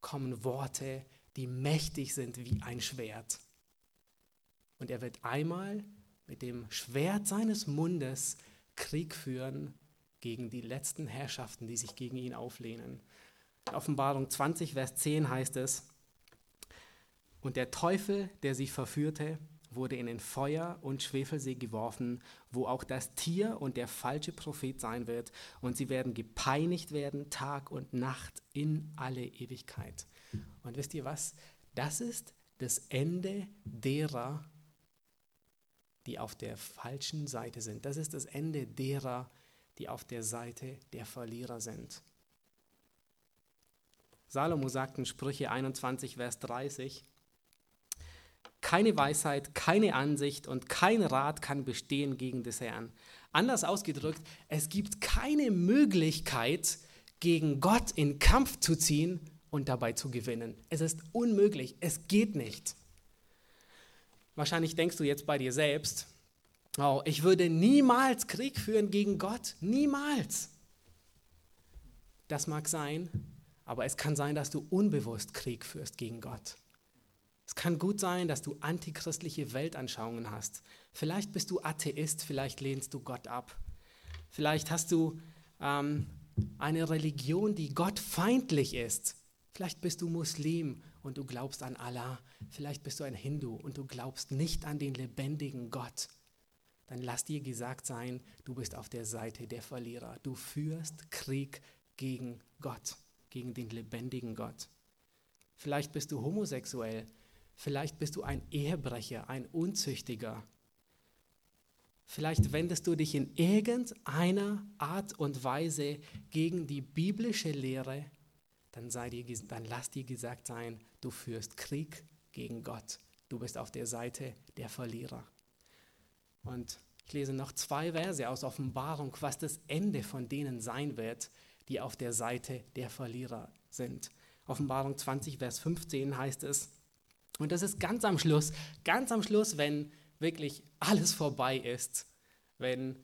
kommen Worte, die mächtig sind wie ein Schwert. Und er wird einmal mit dem Schwert seines Mundes Krieg führen gegen die letzten Herrschaften, die sich gegen ihn auflehnen. In Offenbarung 20, Vers 10 heißt es, und der Teufel, der sie verführte, wurde in den Feuer- und Schwefelsee geworfen, wo auch das Tier und der falsche Prophet sein wird, und sie werden gepeinigt werden Tag und Nacht in alle Ewigkeit. Und wisst ihr was? Das ist das Ende derer, die auf der falschen Seite sind. Das ist das Ende derer, die auf der Seite der Verlierer sind. Salomo sagt in Sprüche 21, Vers 30, keine Weisheit, keine Ansicht und kein Rat kann bestehen gegen des Herrn. Anders ausgedrückt, es gibt keine Möglichkeit, gegen Gott in Kampf zu ziehen und dabei zu gewinnen. Es ist unmöglich, es geht nicht. Wahrscheinlich denkst du jetzt bei dir selbst, oh, ich würde niemals Krieg führen gegen Gott, niemals. Das mag sein, aber es kann sein, dass du unbewusst Krieg führst gegen Gott. Es kann gut sein, dass du antichristliche Weltanschauungen hast. Vielleicht bist du Atheist, vielleicht lehnst du Gott ab. Vielleicht hast du ähm, eine Religion, die gottfeindlich ist. Vielleicht bist du Muslim und du glaubst an Allah. Vielleicht bist du ein Hindu und du glaubst nicht an den lebendigen Gott. Dann lass dir gesagt sein, du bist auf der Seite der Verlierer. Du führst Krieg gegen Gott, gegen den lebendigen Gott. Vielleicht bist du homosexuell. Vielleicht bist du ein Ehebrecher, ein Unzüchtiger. Vielleicht wendest du dich in irgendeiner Art und Weise gegen die biblische Lehre dann, sei dir, dann lass dir gesagt sein, du führst Krieg gegen Gott. Du bist auf der Seite der Verlierer. Und ich lese noch zwei Verse aus Offenbarung, was das Ende von denen sein wird, die auf der Seite der Verlierer sind. Offenbarung 20, Vers 15 heißt es, und das ist ganz am Schluss, ganz am Schluss, wenn wirklich alles vorbei ist, wenn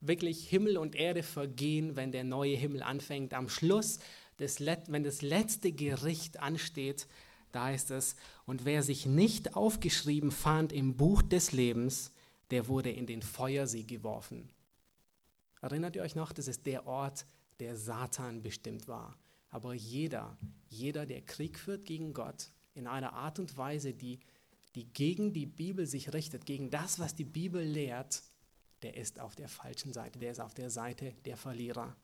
wirklich Himmel und Erde vergehen, wenn der neue Himmel anfängt. Am Schluss das, wenn das letzte Gericht ansteht, da heißt es, und wer sich nicht aufgeschrieben fand im Buch des Lebens, der wurde in den Feuersee geworfen. Erinnert ihr euch noch, das ist der Ort, der Satan bestimmt war. Aber jeder, jeder, der Krieg führt gegen Gott, in einer Art und Weise, die, die gegen die Bibel sich richtet, gegen das, was die Bibel lehrt, der ist auf der falschen Seite, der ist auf der Seite der Verlierer.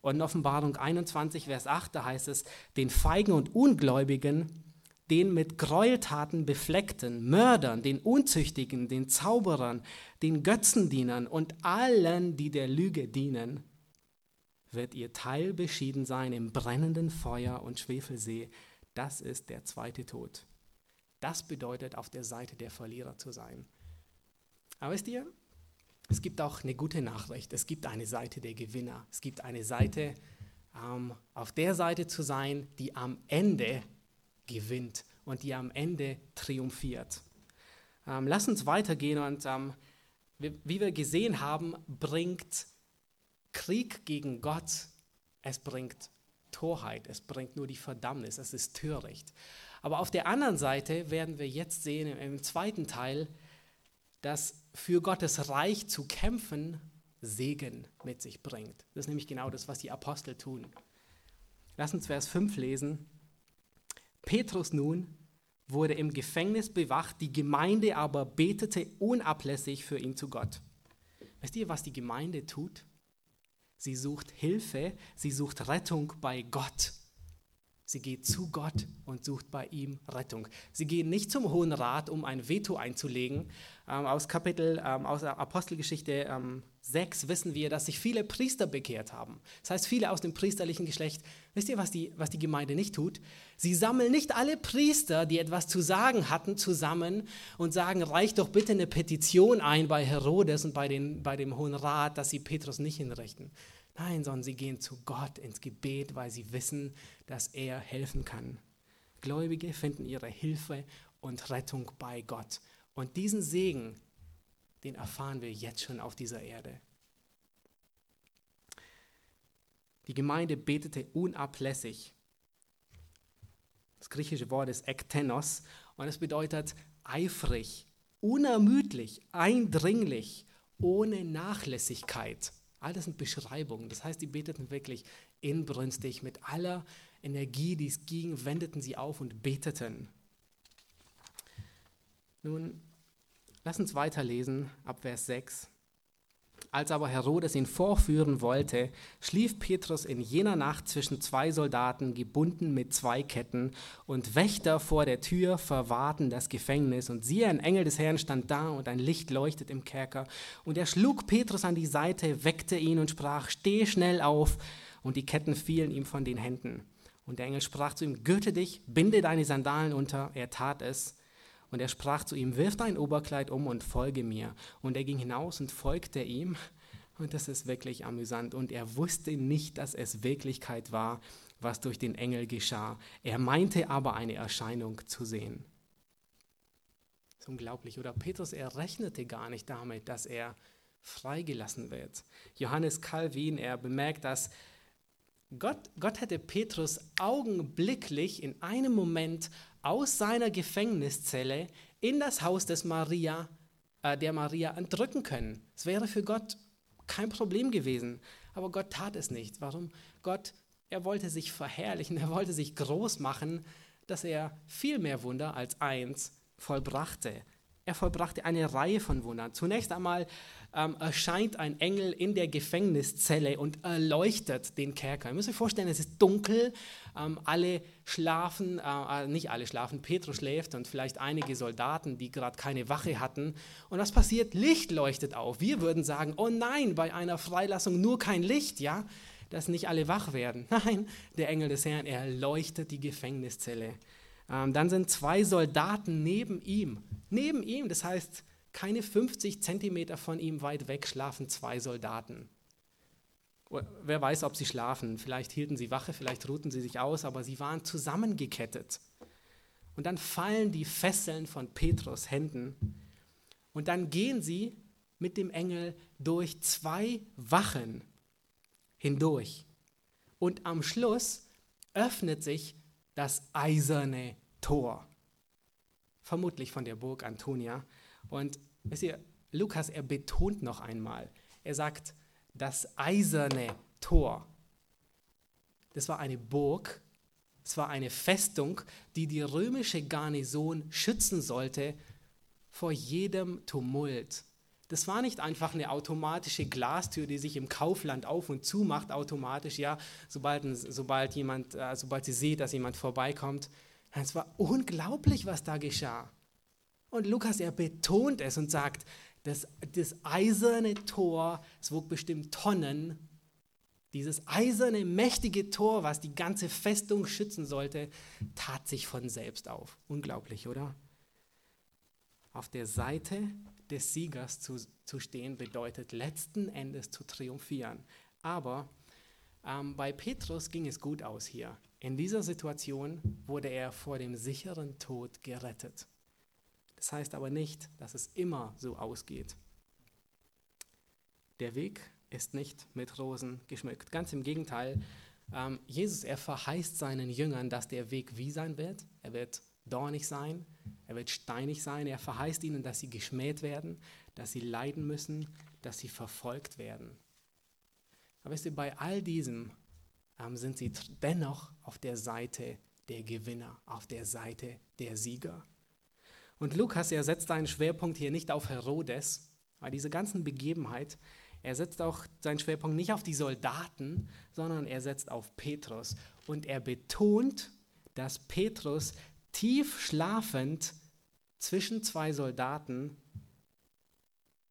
Und in Offenbarung 21, Vers 8, da heißt es, den Feigen und Ungläubigen, den mit Gräueltaten befleckten, Mördern, den Unzüchtigen, den Zauberern, den Götzendienern und allen, die der Lüge dienen, wird ihr Teil beschieden sein im brennenden Feuer und Schwefelsee. Das ist der zweite Tod. Das bedeutet, auf der Seite der Verlierer zu sein. Aber wisst ihr, es gibt auch eine gute Nachricht. Es gibt eine Seite der Gewinner. Es gibt eine Seite, ähm, auf der Seite zu sein, die am Ende gewinnt und die am Ende triumphiert. Ähm, lass uns weitergehen und ähm, wie wir gesehen haben, bringt Krieg gegen Gott, es bringt Torheit, es bringt nur die Verdammnis, es ist töricht. Aber auf der anderen Seite werden wir jetzt sehen im zweiten Teil, dass für Gottes Reich zu kämpfen Segen mit sich bringt. Das ist nämlich genau das, was die Apostel tun. Lass uns Vers 5 lesen. Petrus nun wurde im Gefängnis bewacht, die Gemeinde aber betete unablässig für ihn zu Gott. Wisst ihr, was die Gemeinde tut? Sie sucht Hilfe, sie sucht Rettung bei Gott. Sie geht zu Gott und sucht bei ihm Rettung. Sie gehen nicht zum Hohen Rat, um ein Veto einzulegen. Ähm, aus Kapitel, ähm, aus Apostelgeschichte ähm, 6 wissen wir, dass sich viele Priester bekehrt haben. Das heißt, viele aus dem priesterlichen Geschlecht. Wisst ihr, was die, was die Gemeinde nicht tut? Sie sammeln nicht alle Priester, die etwas zu sagen hatten, zusammen und sagen, reicht doch bitte eine Petition ein bei Herodes und bei, den, bei dem Hohen Rat, dass sie Petrus nicht hinrichten. Nein, sondern sie gehen zu Gott ins Gebet, weil sie wissen, dass er helfen kann. Gläubige finden ihre Hilfe und Rettung bei Gott. Und diesen Segen, den erfahren wir jetzt schon auf dieser Erde. Die Gemeinde betete unablässig. Das griechische Wort ist ektenos und es bedeutet eifrig, unermüdlich, eindringlich, ohne Nachlässigkeit. All das sind Beschreibungen. Das heißt, die beteten wirklich inbrünstig, mit aller Energie, die es ging, wendeten sie auf und beteten. Nun, lass uns weiterlesen ab Vers 6. Als aber Herodes ihn vorführen wollte, schlief Petrus in jener Nacht zwischen zwei Soldaten, gebunden mit zwei Ketten, und Wächter vor der Tür verwahrten das Gefängnis. Und siehe, ein Engel des Herrn stand da, und ein Licht leuchtet im Kerker. Und er schlug Petrus an die Seite, weckte ihn und sprach, steh schnell auf. Und die Ketten fielen ihm von den Händen. Und der Engel sprach zu ihm, gürte dich, binde deine Sandalen unter. Er tat es. Und er sprach zu ihm, wirf dein Oberkleid um und folge mir. Und er ging hinaus und folgte ihm. Und das ist wirklich amüsant. Und er wusste nicht, dass es Wirklichkeit war, was durch den Engel geschah. Er meinte aber eine Erscheinung zu sehen. Das ist unglaublich, oder? Petrus, er rechnete gar nicht damit, dass er freigelassen wird. Johannes Calvin, er bemerkt, dass Gott, Gott hätte Petrus augenblicklich in einem Moment aus seiner Gefängniszelle in das Haus des Maria, äh, der Maria entrücken können. Es wäre für Gott kein Problem gewesen. Aber Gott tat es nicht. Warum? Gott, er wollte sich verherrlichen, er wollte sich groß machen, dass er viel mehr Wunder als eins vollbrachte. Er vollbrachte eine Reihe von Wundern. Zunächst einmal ähm, erscheint ein Engel in der Gefängniszelle und erleuchtet den Kerker. Ihr müsst euch vorstellen, es ist dunkel, ähm, alle schlafen, äh, äh, nicht alle schlafen, Petrus schläft und vielleicht einige Soldaten, die gerade keine Wache hatten. Und was passiert? Licht leuchtet auf. Wir würden sagen, oh nein, bei einer Freilassung nur kein Licht, ja, dass nicht alle wach werden. Nein, der Engel des Herrn, er leuchtet die Gefängniszelle. Ähm, dann sind zwei Soldaten neben ihm. Neben ihm, das heißt, keine 50 Zentimeter von ihm weit weg schlafen zwei Soldaten. Wer weiß, ob sie schlafen. Vielleicht hielten sie Wache, vielleicht ruhten sie sich aus, aber sie waren zusammengekettet. Und dann fallen die Fesseln von Petrus Händen. Und dann gehen sie mit dem Engel durch zwei Wachen hindurch. Und am Schluss öffnet sich das eiserne Tor. Vermutlich von der Burg Antonia. Und wisst ihr, Lukas, er betont noch einmal, er sagt, das eiserne Tor. Das war eine Burg, es war eine Festung, die die römische Garnison schützen sollte vor jedem Tumult. Das war nicht einfach eine automatische Glastür, die sich im Kaufland auf und zu macht automatisch, ja, sobald, sobald, jemand, äh, sobald sie sieht, dass jemand vorbeikommt. Es war unglaublich, was da geschah. Und Lukas, er betont es und sagt, das, das eiserne Tor, es wog bestimmt Tonnen, dieses eiserne, mächtige Tor, was die ganze Festung schützen sollte, tat sich von selbst auf. Unglaublich, oder? Auf der Seite des Siegers zu, zu stehen bedeutet letzten Endes zu triumphieren. Aber ähm, bei Petrus ging es gut aus hier. In dieser Situation wurde er vor dem sicheren Tod gerettet. Das heißt aber nicht, dass es immer so ausgeht. Der Weg ist nicht mit Rosen geschmückt. Ganz im Gegenteil, ähm, Jesus, er verheißt seinen Jüngern, dass der Weg wie sein wird. Er wird dornig sein, er wird steinig sein. Er verheißt ihnen, dass sie geschmäht werden, dass sie leiden müssen, dass sie verfolgt werden. Aber wisst ihr, bei all diesem ähm, sind sie dennoch auf der Seite der Gewinner, auf der Seite der Sieger. Und Lukas, er setzt seinen Schwerpunkt hier nicht auf Herodes, weil diese ganzen Begebenheit, er setzt auch seinen Schwerpunkt nicht auf die Soldaten, sondern er setzt auf Petrus. Und er betont, dass Petrus tief schlafend zwischen zwei Soldaten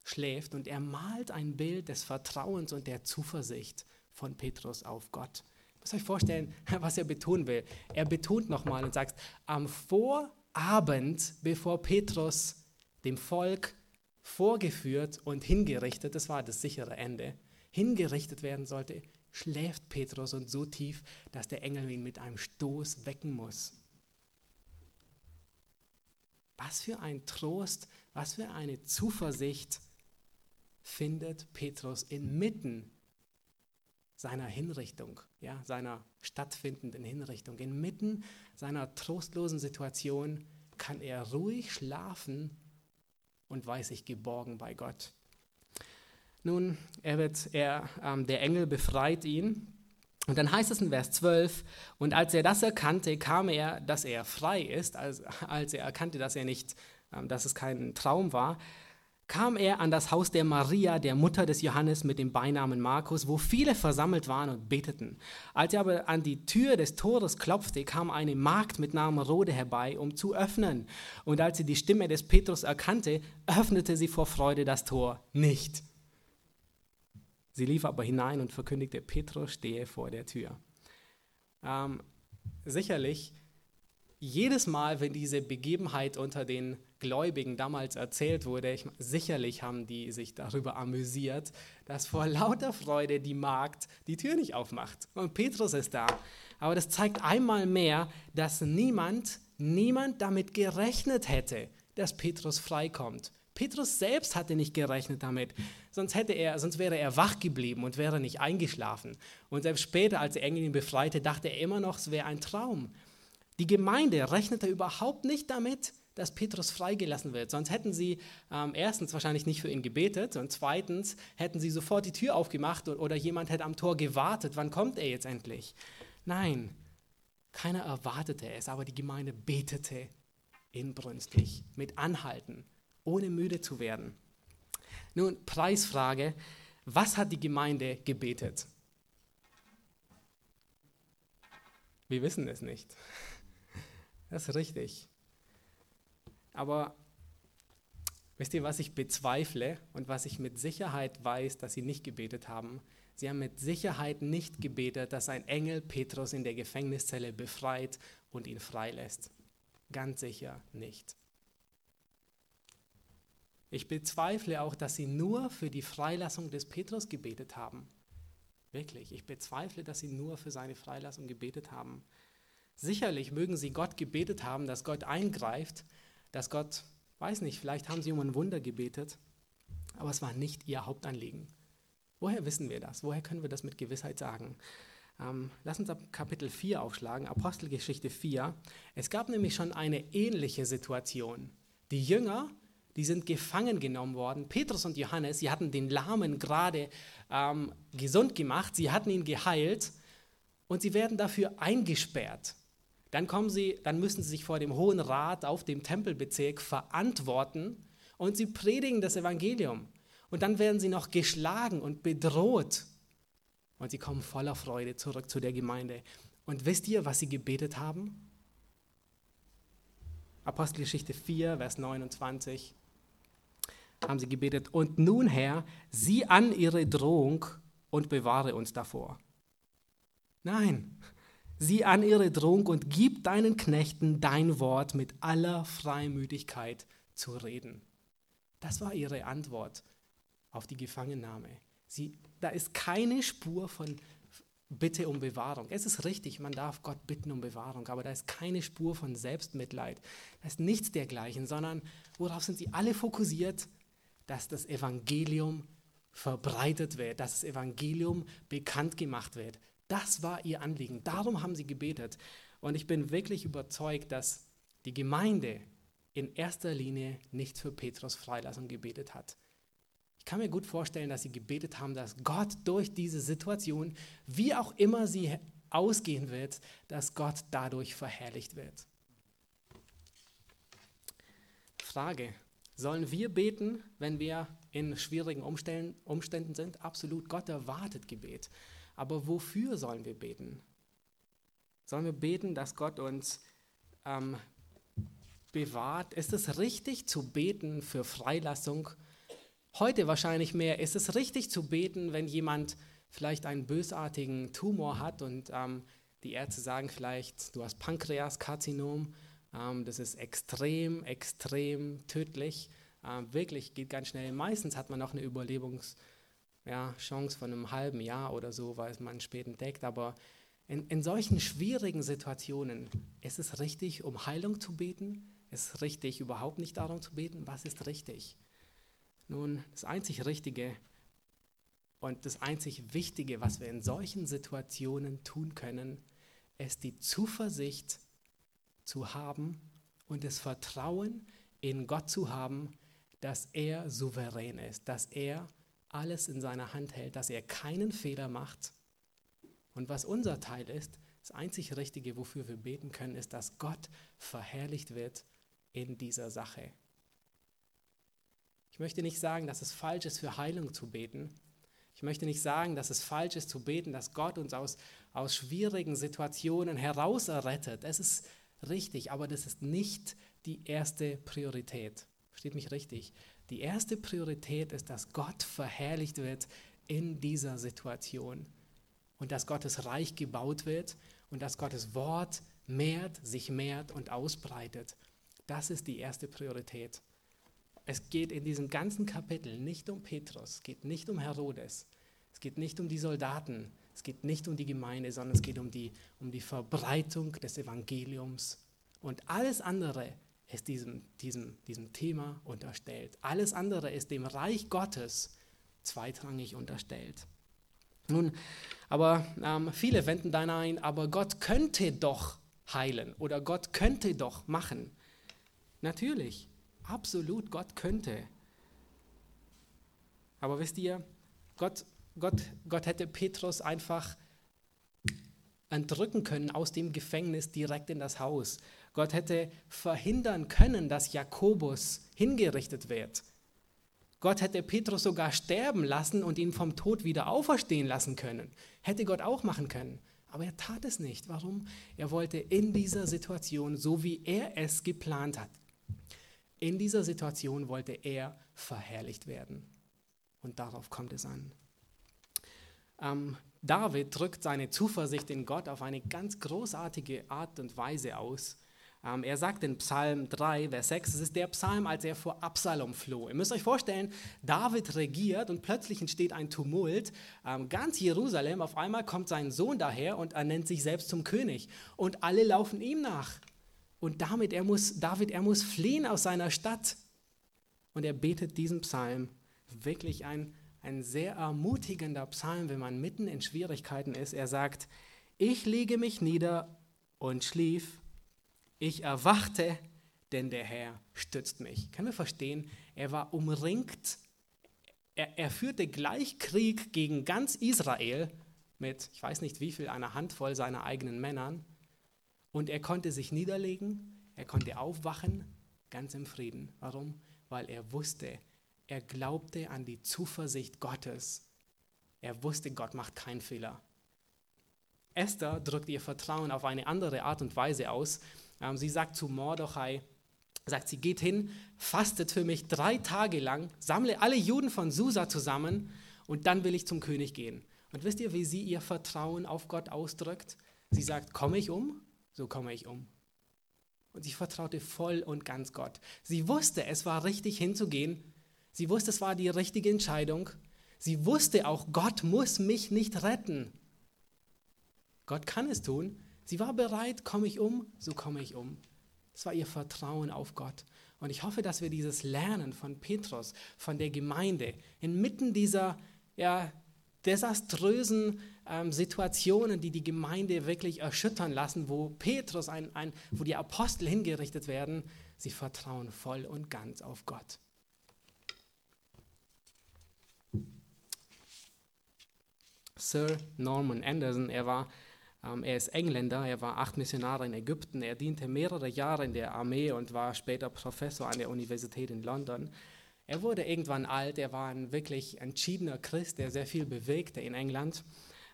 schläft und er malt ein Bild des Vertrauens und der Zuversicht von Petrus auf Gott. Ihr müsst euch vorstellen, was er betonen will. Er betont nochmal und sagt, am Vor Abend, bevor Petrus dem Volk vorgeführt und hingerichtet, das war das sichere Ende, hingerichtet werden sollte, schläft Petrus und so tief, dass der Engel ihn mit einem Stoß wecken muss. Was für ein Trost, was für eine Zuversicht findet Petrus inmitten seiner Hinrichtung, ja, seiner stattfindenden Hinrichtung. Inmitten seiner trostlosen Situation kann er ruhig schlafen und weiß sich geborgen bei Gott. Nun, er wird, er, ähm, der Engel befreit ihn. Und dann heißt es in Vers 12, und als er das erkannte, kam er, dass er frei ist, als, als er erkannte, dass er nicht, ähm, dass es kein Traum war, kam er an das Haus der Maria, der Mutter des Johannes mit dem Beinamen Markus, wo viele versammelt waren und beteten. Als er aber an die Tür des Tores klopfte, kam eine Magd mit Namen Rode herbei, um zu öffnen. Und als sie die Stimme des Petrus erkannte, öffnete sie vor Freude das Tor nicht. Sie lief aber hinein und verkündigte, Petrus stehe vor der Tür. Ähm, sicherlich, jedes Mal, wenn diese Begebenheit unter den Gläubigen damals erzählt wurde, ich, sicherlich haben die sich darüber amüsiert, dass vor lauter Freude die Magd die Tür nicht aufmacht. Und Petrus ist da. Aber das zeigt einmal mehr, dass niemand, niemand damit gerechnet hätte, dass Petrus freikommt. Petrus selbst hatte nicht gerechnet damit, sonst, hätte er, sonst wäre er wach geblieben und wäre nicht eingeschlafen. Und selbst später, als der Engel ihn befreite, dachte er immer noch, es wäre ein Traum. Die Gemeinde rechnete überhaupt nicht damit, dass Petrus freigelassen wird. Sonst hätten sie ähm, erstens wahrscheinlich nicht für ihn gebetet und zweitens hätten sie sofort die Tür aufgemacht oder jemand hätte am Tor gewartet. Wann kommt er jetzt endlich? Nein, keiner erwartete es, aber die Gemeinde betete inbrünstig, mit Anhalten, ohne müde zu werden. Nun, Preisfrage, was hat die Gemeinde gebetet? Wir wissen es nicht. Das ist richtig. Aber wisst ihr, was ich bezweifle und was ich mit Sicherheit weiß, dass sie nicht gebetet haben? Sie haben mit Sicherheit nicht gebetet, dass ein Engel Petrus in der Gefängniszelle befreit und ihn freilässt. Ganz sicher nicht. Ich bezweifle auch, dass sie nur für die Freilassung des Petrus gebetet haben. Wirklich, ich bezweifle, dass sie nur für seine Freilassung gebetet haben. Sicherlich mögen sie Gott gebetet haben, dass Gott eingreift, dass Gott, weiß nicht, vielleicht haben sie um ein Wunder gebetet, aber es war nicht ihr Hauptanliegen. Woher wissen wir das? Woher können wir das mit Gewissheit sagen? Ähm, lass uns ab Kapitel 4 aufschlagen, Apostelgeschichte 4. Es gab nämlich schon eine ähnliche Situation. Die Jünger, die sind gefangen genommen worden. Petrus und Johannes, sie hatten den Lahmen gerade ähm, gesund gemacht, sie hatten ihn geheilt und sie werden dafür eingesperrt. Dann, kommen sie, dann müssen sie sich vor dem Hohen Rat auf dem Tempelbezirk verantworten und sie predigen das Evangelium. Und dann werden sie noch geschlagen und bedroht. Und sie kommen voller Freude zurück zu der Gemeinde. Und wisst ihr, was sie gebetet haben? Apostelgeschichte 4, Vers 29 haben sie gebetet. Und nun, Herr, sieh an ihre Drohung und bewahre uns davor. Nein, sieh an ihre Drohung und gib deinen Knechten dein Wort mit aller Freimütigkeit zu reden. Das war ihre Antwort auf die Gefangennahme. Sie, da ist keine Spur von Bitte um Bewahrung. Es ist richtig, man darf Gott bitten um Bewahrung, aber da ist keine Spur von Selbstmitleid. Da ist nichts dergleichen, sondern worauf sind sie alle fokussiert? Dass das Evangelium verbreitet wird, dass das Evangelium bekannt gemacht wird, das war ihr Anliegen. Darum haben sie gebetet. Und ich bin wirklich überzeugt, dass die Gemeinde in erster Linie nicht für Petrus Freilassung gebetet hat. Ich kann mir gut vorstellen, dass sie gebetet haben, dass Gott durch diese Situation, wie auch immer sie ausgehen wird, dass Gott dadurch verherrlicht wird. Frage, sollen wir beten, wenn wir in schwierigen Umständen sind? Absolut, Gott erwartet Gebet. Aber wofür sollen wir beten? Sollen wir beten, dass Gott uns ähm, bewahrt? Ist es richtig zu beten für Freilassung? Heute wahrscheinlich mehr. Ist es richtig zu beten, wenn jemand vielleicht einen bösartigen Tumor hat und ähm, die Ärzte sagen vielleicht, du hast Pankreaskarzinom, das ist extrem, extrem tödlich, ähm, wirklich geht ganz schnell. Meistens hat man noch eine Überlebungs- ja, von einem halben Jahr oder so, weil man spät entdeckt. Aber in, in solchen schwierigen Situationen ist es richtig, um Heilung zu beten? Ist es richtig, überhaupt nicht darum zu beten? Was ist richtig? Nun, das einzig Richtige und das einzig Wichtige, was wir in solchen Situationen tun können, ist die Zuversicht zu haben und das Vertrauen in Gott zu haben, dass er souverän ist, dass er alles in seiner Hand hält, dass er keinen Fehler macht. Und was unser Teil ist, das einzig Richtige, wofür wir beten können, ist, dass Gott verherrlicht wird in dieser Sache. Ich möchte nicht sagen, dass es falsch ist, für Heilung zu beten. Ich möchte nicht sagen, dass es falsch ist zu beten, dass Gott uns aus, aus schwierigen Situationen heraus errettet. Es ist richtig, aber das ist nicht die erste Priorität. Versteht mich richtig? Die erste Priorität ist, dass Gott verherrlicht wird in dieser Situation und dass Gottes Reich gebaut wird und dass Gottes Wort mehrt, sich mehrt und ausbreitet. Das ist die erste Priorität. Es geht in diesem ganzen Kapitel nicht um Petrus, es geht nicht um Herodes, es geht nicht um die Soldaten, es geht nicht um die Gemeinde, sondern es geht um die, um die Verbreitung des Evangeliums. Und alles andere ist diesem, diesem, diesem Thema unterstellt. Alles andere ist dem Reich Gottes zweitrangig unterstellt. Nun, aber ähm, viele wenden dann ein, aber Gott könnte doch heilen oder Gott könnte doch machen. Natürlich, absolut, Gott könnte. Aber wisst ihr, Gott, Gott, Gott hätte Petrus einfach entrücken können aus dem Gefängnis direkt in das Haus. Gott hätte verhindern können, dass Jakobus hingerichtet wird. Gott hätte Petrus sogar sterben lassen und ihn vom Tod wieder auferstehen lassen können. Hätte Gott auch machen können. Aber er tat es nicht. Warum? Er wollte in dieser Situation, so wie er es geplant hat, in dieser Situation wollte er verherrlicht werden. Und darauf kommt es an. Ähm, David drückt seine Zuversicht in Gott auf eine ganz großartige Art und Weise aus. Ähm, er sagt in Psalm 3, Vers 6, es ist der Psalm, als er vor Absalom floh. Ihr müsst euch vorstellen, David regiert und plötzlich entsteht ein Tumult. Ähm, ganz Jerusalem, auf einmal kommt sein Sohn daher und er nennt sich selbst zum König. Und alle laufen ihm nach. Und damit, er muss, David, er muss fliehen aus seiner Stadt. Und er betet diesen Psalm. Wirklich ein, ein sehr ermutigender Psalm, wenn man mitten in Schwierigkeiten ist. Er sagt, ich lege mich nieder und schlief ich erwachte, denn der Herr stützt mich. Können wir verstehen? Er war umringt. Er, er führte gleich Krieg gegen ganz Israel mit, ich weiß nicht wie viel, einer Handvoll seiner eigenen Männern. Und er konnte sich niederlegen, er konnte aufwachen, ganz im Frieden. Warum? Weil er wusste, er glaubte an die Zuversicht Gottes. Er wusste, Gott macht keinen Fehler. Esther drückt ihr Vertrauen auf eine andere Art und Weise aus. Ähm, sie sagt zu Mordechai, sagt sie, geht hin, fastet für mich drei Tage lang, sammle alle Juden von Susa zusammen und dann will ich zum König gehen. Und wisst ihr, wie sie ihr Vertrauen auf Gott ausdrückt? Sie sagt, komme ich um, so komme ich um. Und sie vertraute voll und ganz Gott. Sie wusste, es war richtig hinzugehen. Sie wusste, es war die richtige Entscheidung. Sie wusste auch, Gott muss mich nicht retten. Gott kann es tun, Sie war bereit, komme ich um, so komme ich um. Das war ihr Vertrauen auf Gott. Und ich hoffe, dass wir dieses Lernen von Petrus, von der Gemeinde, inmitten dieser ja, desaströsen ähm, Situationen, die die Gemeinde wirklich erschüttern lassen, wo Petrus, ein, ein, wo die Apostel hingerichtet werden, sie vertrauen voll und ganz auf Gott. Sir Norman Anderson, er war ähm, er ist Engländer, er war acht Missionare in Ägypten, er diente mehrere Jahre in der Armee und war später Professor an der Universität in London. Er wurde irgendwann alt, er war ein wirklich entschiedener Christ, der sehr viel bewegte in England.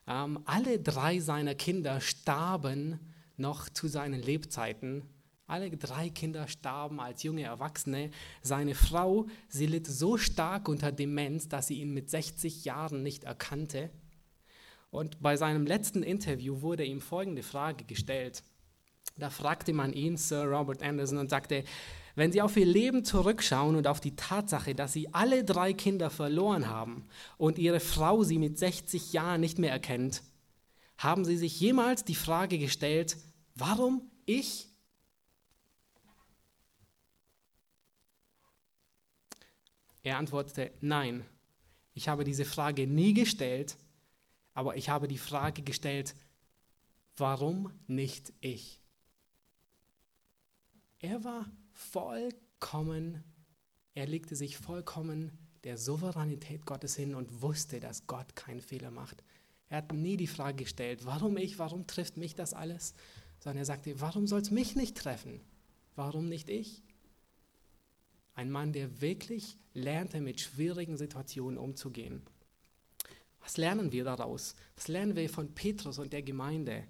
Ähm, alle drei seiner Kinder starben noch zu seinen Lebzeiten. Alle drei Kinder starben als junge Erwachsene. Seine Frau, sie litt so stark unter Demenz, dass sie ihn mit 60 Jahren nicht erkannte. Und bei seinem letzten Interview wurde ihm folgende Frage gestellt. Da fragte man ihn, Sir Robert Anderson, und sagte, wenn Sie auf Ihr Leben zurückschauen und auf die Tatsache, dass Sie alle drei Kinder verloren haben und Ihre Frau Sie mit 60 Jahren nicht mehr erkennt, haben Sie sich jemals die Frage gestellt, warum ich? Er antwortete, nein, ich habe diese Frage nie gestellt, aber ich habe die Frage gestellt, warum nicht ich? Er war vollkommen, er legte sich vollkommen der Souveränität Gottes hin und wusste, dass Gott keinen Fehler macht. Er hat nie die Frage gestellt, warum ich, warum trifft mich das alles, sondern er sagte, warum soll es mich nicht treffen? Warum nicht ich? Ein Mann, der wirklich lernte, mit schwierigen Situationen umzugehen. Was lernen wir daraus? Was lernen wir von Petrus und der Gemeinde?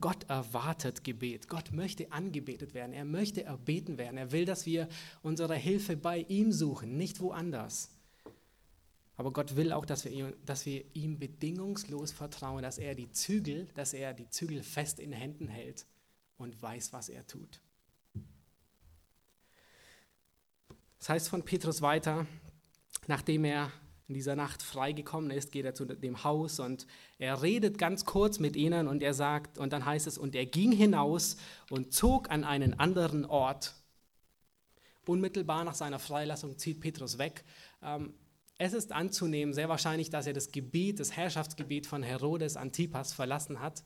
Gott erwartet Gebet. Gott möchte angebetet werden. Er möchte erbeten werden. Er will, dass wir unsere Hilfe bei ihm suchen, nicht woanders. Aber Gott will auch, dass wir, dass wir ihm bedingungslos vertrauen, dass er die Zügel, dass er die Zügel fest in Händen hält und weiß, was er tut. Das heißt von Petrus weiter, nachdem er in dieser Nacht freigekommen ist, geht er zu dem Haus und er redet ganz kurz mit ihnen und er sagt, und dann heißt es, und er ging hinaus und zog an einen anderen Ort. Unmittelbar nach seiner Freilassung zieht Petrus weg. Ähm, es ist anzunehmen, sehr wahrscheinlich, dass er das Gebiet, das Herrschaftsgebiet von Herodes Antipas verlassen hat.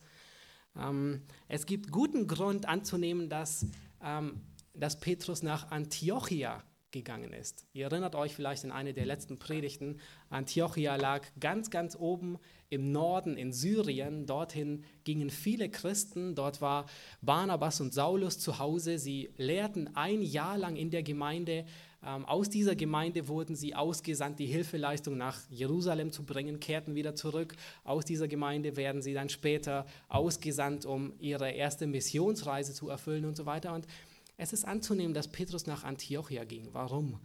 Ähm, es gibt guten Grund anzunehmen, dass, ähm, dass Petrus nach Antiochia gegangen ist. Ihr erinnert euch vielleicht in eine der letzten Predigten, Antiochia lag ganz, ganz oben im Norden in Syrien. Dorthin gingen viele Christen. Dort war Barnabas und Saulus zu Hause. Sie lehrten ein Jahr lang in der Gemeinde. Ähm, aus dieser Gemeinde wurden sie ausgesandt, die Hilfeleistung nach Jerusalem zu bringen, kehrten wieder zurück. Aus dieser Gemeinde werden sie dann später ausgesandt, um ihre erste Missionsreise zu erfüllen und so weiter. Und es ist anzunehmen, dass Petrus nach Antiochia ging. Warum?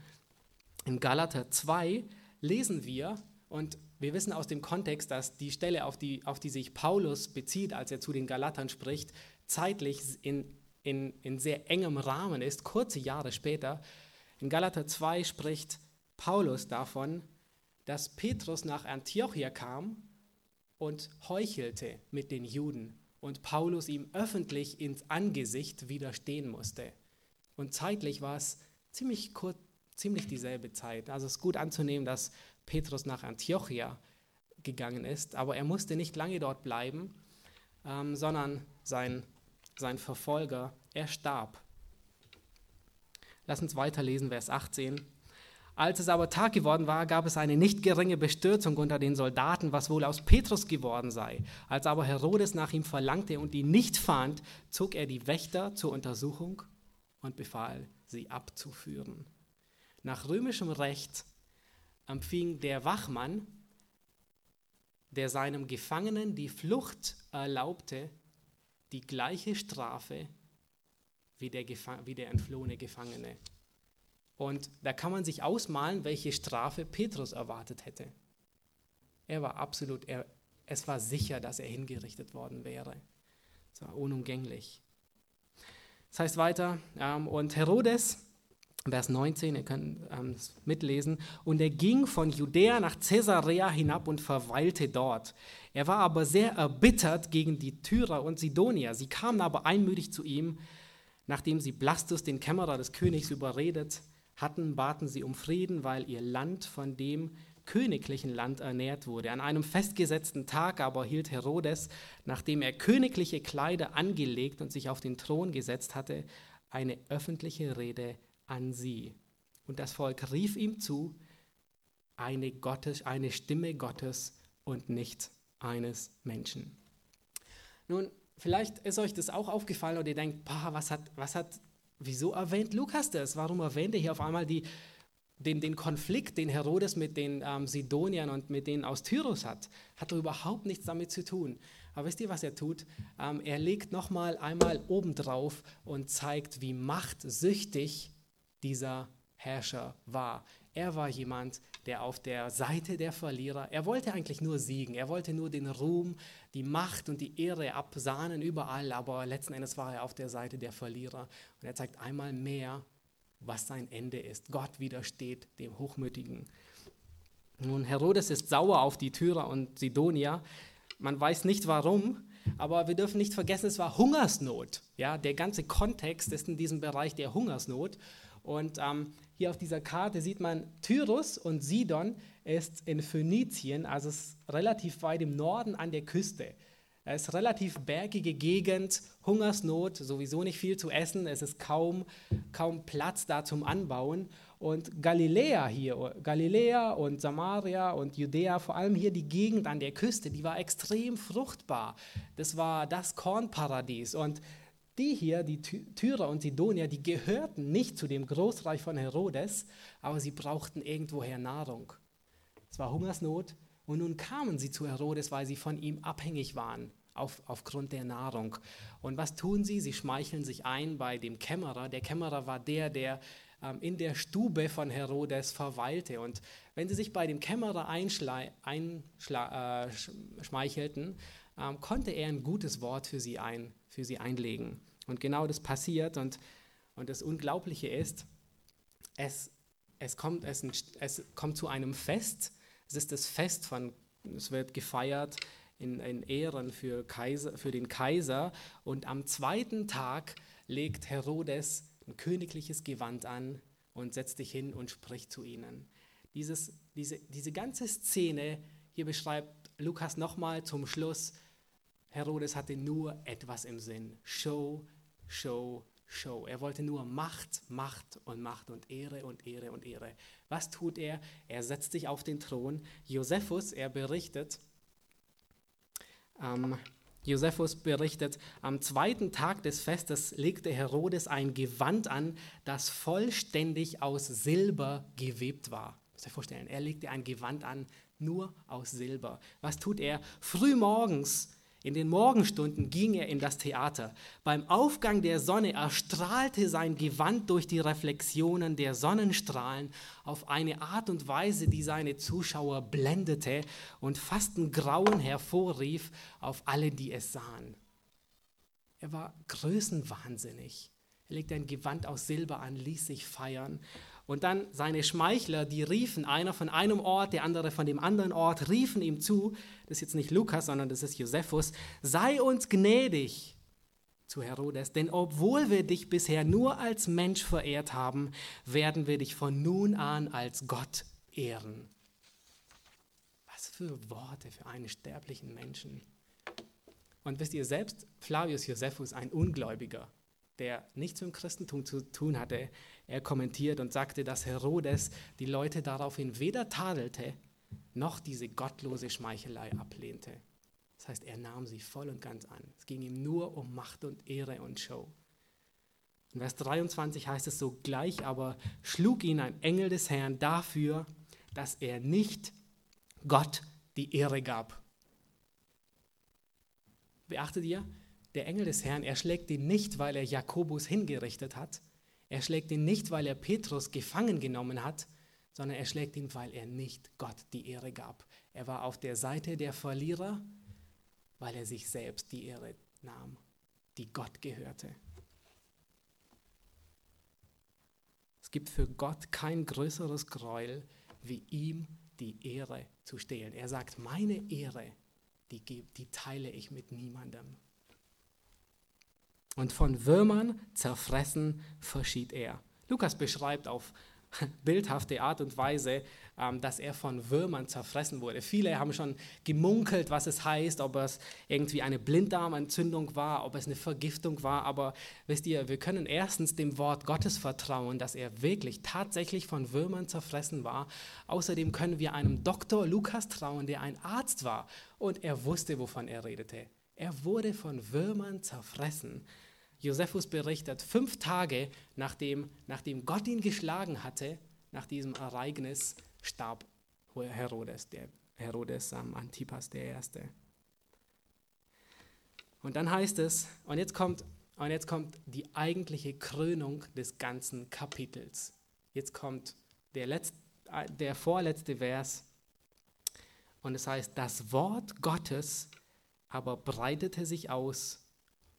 In Galater 2 lesen wir, und wir wissen aus dem Kontext, dass die Stelle, auf die, auf die sich Paulus bezieht, als er zu den Galatern spricht, zeitlich in, in, in sehr engem Rahmen ist, kurze Jahre später. In Galater 2 spricht Paulus davon, dass Petrus nach Antiochia kam und heuchelte mit den Juden und Paulus ihm öffentlich ins Angesicht widerstehen musste. Und zeitlich war es ziemlich, kurz, ziemlich dieselbe Zeit. Also es ist gut anzunehmen, dass Petrus nach Antiochia gegangen ist, aber er musste nicht lange dort bleiben, ähm, sondern sein, sein Verfolger, er starb. Lass uns weiterlesen, Vers 18. Als es aber Tag geworden war, gab es eine nicht geringe Bestürzung unter den Soldaten, was wohl aus Petrus geworden sei. Als aber Herodes nach ihm verlangte und ihn nicht fand, zog er die Wächter zur Untersuchung und befahl, sie abzuführen. Nach römischem Recht empfing der Wachmann, der seinem Gefangenen die Flucht erlaubte, die gleiche Strafe wie der, wie der entflohene Gefangene. Und da kann man sich ausmalen, welche Strafe Petrus erwartet hätte. Er war absolut, er, es war sicher, dass er hingerichtet worden wäre. Es war unumgänglich. Das heißt weiter, ähm, und Herodes, Vers 19, ihr könnt ähm, mitlesen, und er ging von Judäa nach Caesarea hinab und verweilte dort. Er war aber sehr erbittert gegen die Tyrer und Sidonier. Sie kamen aber einmütig zu ihm, nachdem sie Blastus, den Kämmerer des Königs, überredet hatten, baten sie um Frieden, weil ihr Land von dem königlichen Land ernährt wurde. An einem festgesetzten Tag aber hielt Herodes, nachdem er königliche Kleider angelegt und sich auf den Thron gesetzt hatte, eine öffentliche Rede an sie. Und das Volk rief ihm zu, eine, Gottes, eine Stimme Gottes und nicht eines Menschen. Nun, vielleicht ist euch das auch aufgefallen und ihr denkt, boah, was hat, was hat, wieso erwähnt Lukas das? Warum erwähnt er hier auf einmal die den, den Konflikt, den Herodes mit den ähm, Sidoniern und mit denen aus Tyrus hat, hat er überhaupt nichts damit zu tun. Aber wisst ihr, was er tut? Ähm, er legt nochmal einmal obendrauf und zeigt, wie machtsüchtig dieser Herrscher war. Er war jemand, der auf der Seite der Verlierer, er wollte eigentlich nur siegen, er wollte nur den Ruhm, die Macht und die Ehre absahnen überall, aber letzten Endes war er auf der Seite der Verlierer. Und er zeigt einmal mehr, was sein Ende ist. Gott widersteht dem Hochmütigen. Nun, Herodes ist sauer auf die Tyrer und Sidonia. Man weiß nicht warum, aber wir dürfen nicht vergessen, es war Hungersnot. Ja, der ganze Kontext ist in diesem Bereich der Hungersnot. Und ähm, hier auf dieser Karte sieht man, Tyrus und Sidon ist in Phönizien, also ist relativ weit im Norden an der Küste. Es ist relativ bergige Gegend, Hungersnot, sowieso nicht viel zu essen, es ist kaum, kaum Platz da zum Anbauen. Und Galiläa hier, Galiläa und Samaria und Judäa, vor allem hier die Gegend an der Küste, die war extrem fruchtbar. Das war das Kornparadies. Und die hier, die Tyrer und Sidonier, die gehörten nicht zu dem Großreich von Herodes, aber sie brauchten irgendwoher Nahrung. Es war Hungersnot und nun kamen sie zu Herodes, weil sie von ihm abhängig waren auf, aufgrund der Nahrung. Und was tun sie? Sie schmeicheln sich ein bei dem Kämmerer. Der Kämmerer war der, der ähm, in der Stube von Herodes verweilte. Und wenn sie sich bei dem Kämmerer einschmeichelten, äh, ähm, konnte er ein gutes Wort für sie, ein, für sie einlegen. Und genau das passiert. Und, und das Unglaubliche ist, es, es, kommt, es, es kommt zu einem Fest. Es ist das Fest von, es wird gefeiert in, in Ehren für, Kaiser, für den Kaiser. Und am zweiten Tag legt Herodes ein königliches Gewand an und setzt sich hin und spricht zu ihnen. Dieses, diese, diese ganze Szene hier beschreibt Lukas nochmal zum Schluss, Herodes hatte nur etwas im Sinn. Show, Show, Show. Er wollte nur Macht, Macht und Macht und Ehre und Ehre und Ehre. Was tut er? Er setzt sich auf den Thron. Josephus, er berichtet, ähm, Josephus berichtet, am zweiten Tag des Festes legte Herodes ein Gewand an, das vollständig aus Silber gewebt war. Muss ihr vorstellen, er legte ein Gewand an, nur aus Silber. Was tut er? Frühmorgens in den Morgenstunden ging er in das Theater. Beim Aufgang der Sonne erstrahlte sein Gewand durch die Reflexionen der Sonnenstrahlen auf eine Art und Weise, die seine Zuschauer blendete und fast ein Grauen hervorrief auf alle, die es sahen. Er war größenwahnsinnig. Er legte ein Gewand aus Silber an, ließ sich feiern und dann seine Schmeichler, die riefen, einer von einem Ort, der andere von dem anderen Ort, riefen ihm zu, das ist jetzt nicht Lukas, sondern das ist Josephus, sei uns gnädig zu Herodes, denn obwohl wir dich bisher nur als Mensch verehrt haben, werden wir dich von nun an als Gott ehren. Was für Worte für einen sterblichen Menschen. Und wisst ihr selbst, Flavius Josephus, ein Ungläubiger, der nichts mit dem Christentum zu tun hatte, er kommentiert und sagte, dass Herodes die Leute daraufhin weder tadelte, noch diese gottlose Schmeichelei ablehnte. Das heißt, er nahm sie voll und ganz an. Es ging ihm nur um Macht und Ehre und Show. In Vers 23 heißt es so, gleich aber schlug ihn ein Engel des Herrn dafür, dass er nicht Gott die Ehre gab. Beachtet ihr, der Engel des Herrn, er schlägt ihn nicht, weil er Jakobus hingerichtet hat. Er schlägt ihn nicht, weil er Petrus gefangen genommen hat, sondern er schlägt ihn, weil er nicht Gott die Ehre gab. Er war auf der Seite der Verlierer, weil er sich selbst die Ehre nahm, die Gott gehörte. Es gibt für Gott kein größeres Gräuel, wie ihm die Ehre zu stehlen. Er sagt, meine Ehre, die, die teile ich mit niemandem und von Würmern zerfressen verschied er. Lukas beschreibt auf bildhafte Art und Weise, ähm, dass er von Würmern zerfressen wurde. Viele haben schon gemunkelt, was es heißt, ob es irgendwie eine Blinddarmentzündung war, ob es eine Vergiftung war. Aber wisst ihr, wir können erstens dem Wort Gottes vertrauen, dass er wirklich tatsächlich von Würmern zerfressen war. Außerdem können wir einem Doktor Lukas trauen, der ein Arzt war und er wusste, wovon er redete. Er wurde von Würmern zerfressen. Josephus berichtet, fünf Tage nachdem, nachdem Gott ihn geschlagen hatte, nach diesem Ereignis starb Herodes, der Herodes ähm, Antipas der Erste. Und dann heißt es, und jetzt kommt, und jetzt kommt die eigentliche Krönung des ganzen Kapitels. Jetzt kommt der, letzte, der vorletzte Vers und es heißt, das Wort Gottes aber breitete sich aus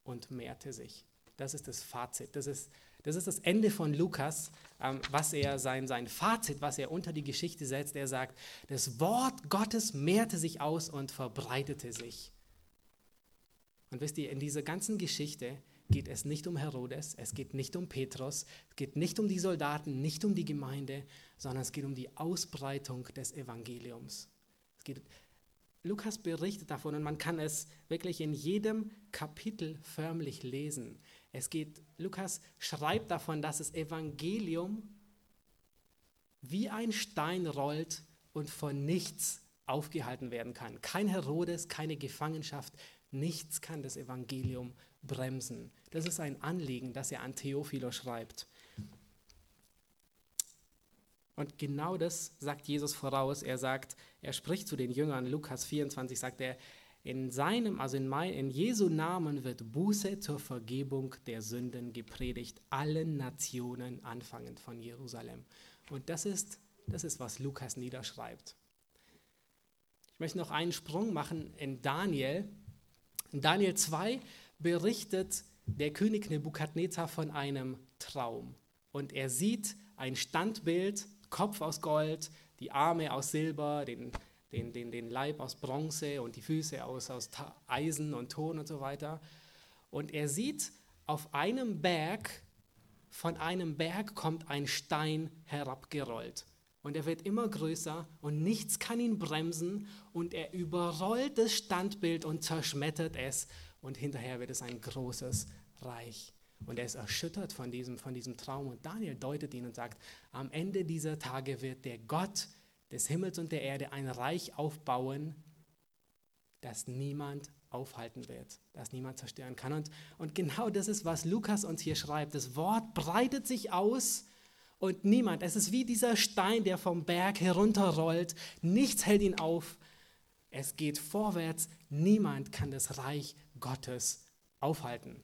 und mehrte sich. Das ist das Fazit. Das ist das, ist das Ende von Lukas, ähm, was er sein, sein Fazit, was er unter die Geschichte setzt. Er sagt, das Wort Gottes mehrte sich aus und verbreitete sich. Und wisst ihr, in dieser ganzen Geschichte geht es nicht um Herodes, es geht nicht um Petrus, es geht nicht um die Soldaten, nicht um die Gemeinde, sondern es geht um die Ausbreitung des Evangeliums. Es geht, Lukas berichtet davon und man kann es wirklich in jedem Kapitel förmlich lesen. Es geht, Lukas schreibt davon, dass das Evangelium wie ein Stein rollt und von nichts aufgehalten werden kann. Kein Herodes, keine Gefangenschaft, nichts kann das Evangelium bremsen. Das ist ein Anliegen, das er an Theophilo schreibt. Und genau das sagt Jesus voraus. Er sagt, er spricht zu den Jüngern, Lukas 24 sagt er, in seinem, also in, mein, in Jesu Namen wird Buße zur Vergebung der Sünden gepredigt, allen Nationen anfangend von Jerusalem. Und das ist, das ist, was Lukas niederschreibt. Ich möchte noch einen Sprung machen in Daniel. In Daniel 2 berichtet der König Nebukadnezar von einem Traum. Und er sieht ein Standbild, Kopf aus Gold, die Arme aus Silber, den, den, den, den Leib aus Bronze und die Füße aus, aus Eisen und Ton und so weiter. Und er sieht auf einem Berg, von einem Berg kommt ein Stein herabgerollt. Und er wird immer größer und nichts kann ihn bremsen und er überrollt das Standbild und zerschmettert es und hinterher wird es ein großes Reich. Und er ist erschüttert von diesem, von diesem Traum. Und Daniel deutet ihn und sagt, am Ende dieser Tage wird der Gott des Himmels und der Erde ein Reich aufbauen, das niemand aufhalten wird, das niemand zerstören kann. Und, und genau das ist, was Lukas uns hier schreibt. Das Wort breitet sich aus und niemand, es ist wie dieser Stein, der vom Berg herunterrollt, nichts hält ihn auf. Es geht vorwärts, niemand kann das Reich Gottes aufhalten.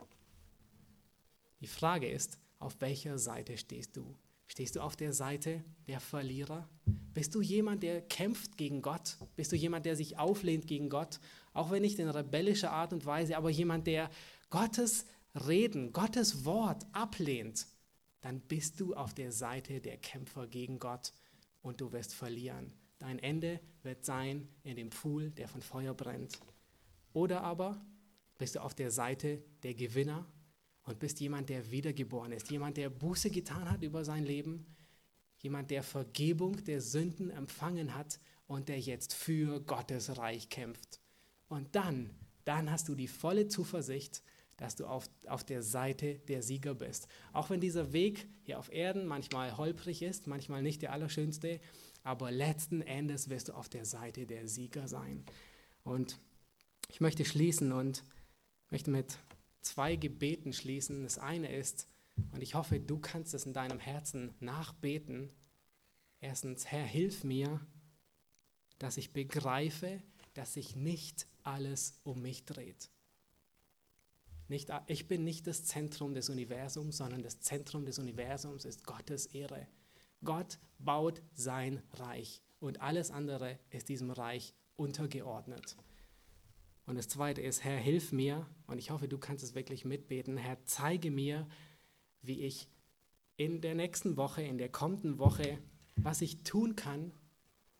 Die Frage ist, auf welcher Seite stehst du? Stehst du auf der Seite der Verlierer? Bist du jemand, der kämpft gegen Gott? Bist du jemand, der sich auflehnt gegen Gott? Auch wenn nicht in rebellischer Art und Weise, aber jemand, der Gottes Reden, Gottes Wort ablehnt, dann bist du auf der Seite der Kämpfer gegen Gott und du wirst verlieren. Dein Ende wird sein in dem Pfuhl, der von Feuer brennt. Oder aber bist du auf der Seite der Gewinner und bist jemand, der wiedergeboren ist, jemand, der Buße getan hat über sein Leben, jemand, der Vergebung der Sünden empfangen hat und der jetzt für Gottes Reich kämpft. Und dann, dann hast du die volle Zuversicht, dass du auf, auf der Seite der Sieger bist. Auch wenn dieser Weg hier auf Erden manchmal holprig ist, manchmal nicht der allerschönste, aber letzten Endes wirst du auf der Seite der Sieger sein. Und ich möchte schließen und möchte mit zwei Gebeten schließen. Das eine ist, und ich hoffe, du kannst es in deinem Herzen nachbeten. Erstens, Herr, hilf mir, dass ich begreife, dass sich nicht alles um mich dreht. Nicht, ich bin nicht das Zentrum des Universums, sondern das Zentrum des Universums ist Gottes Ehre. Gott baut sein Reich und alles andere ist diesem Reich untergeordnet. Und das Zweite ist, Herr, hilf mir, und ich hoffe, du kannst es wirklich mitbeten, Herr, zeige mir, wie ich in der nächsten Woche, in der kommenden Woche, was ich tun kann,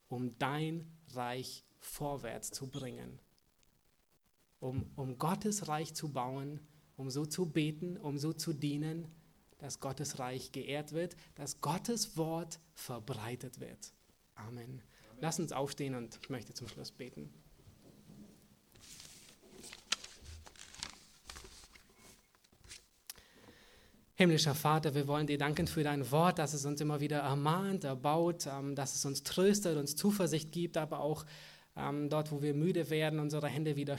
um dein Reich vorwärts zu bringen. Um, um Gottes Reich zu bauen, um so zu beten, um so zu dienen, dass Gottes Reich geehrt wird, dass Gottes Wort verbreitet wird. Amen. Amen. Lass uns aufstehen und ich möchte zum Schluss beten. Himmlischer Vater, wir wollen dir danken für dein Wort, dass es uns immer wieder ermahnt, erbaut, ähm, dass es uns tröstet, uns Zuversicht gibt, aber auch ähm, dort, wo wir müde werden, unsere Hände wieder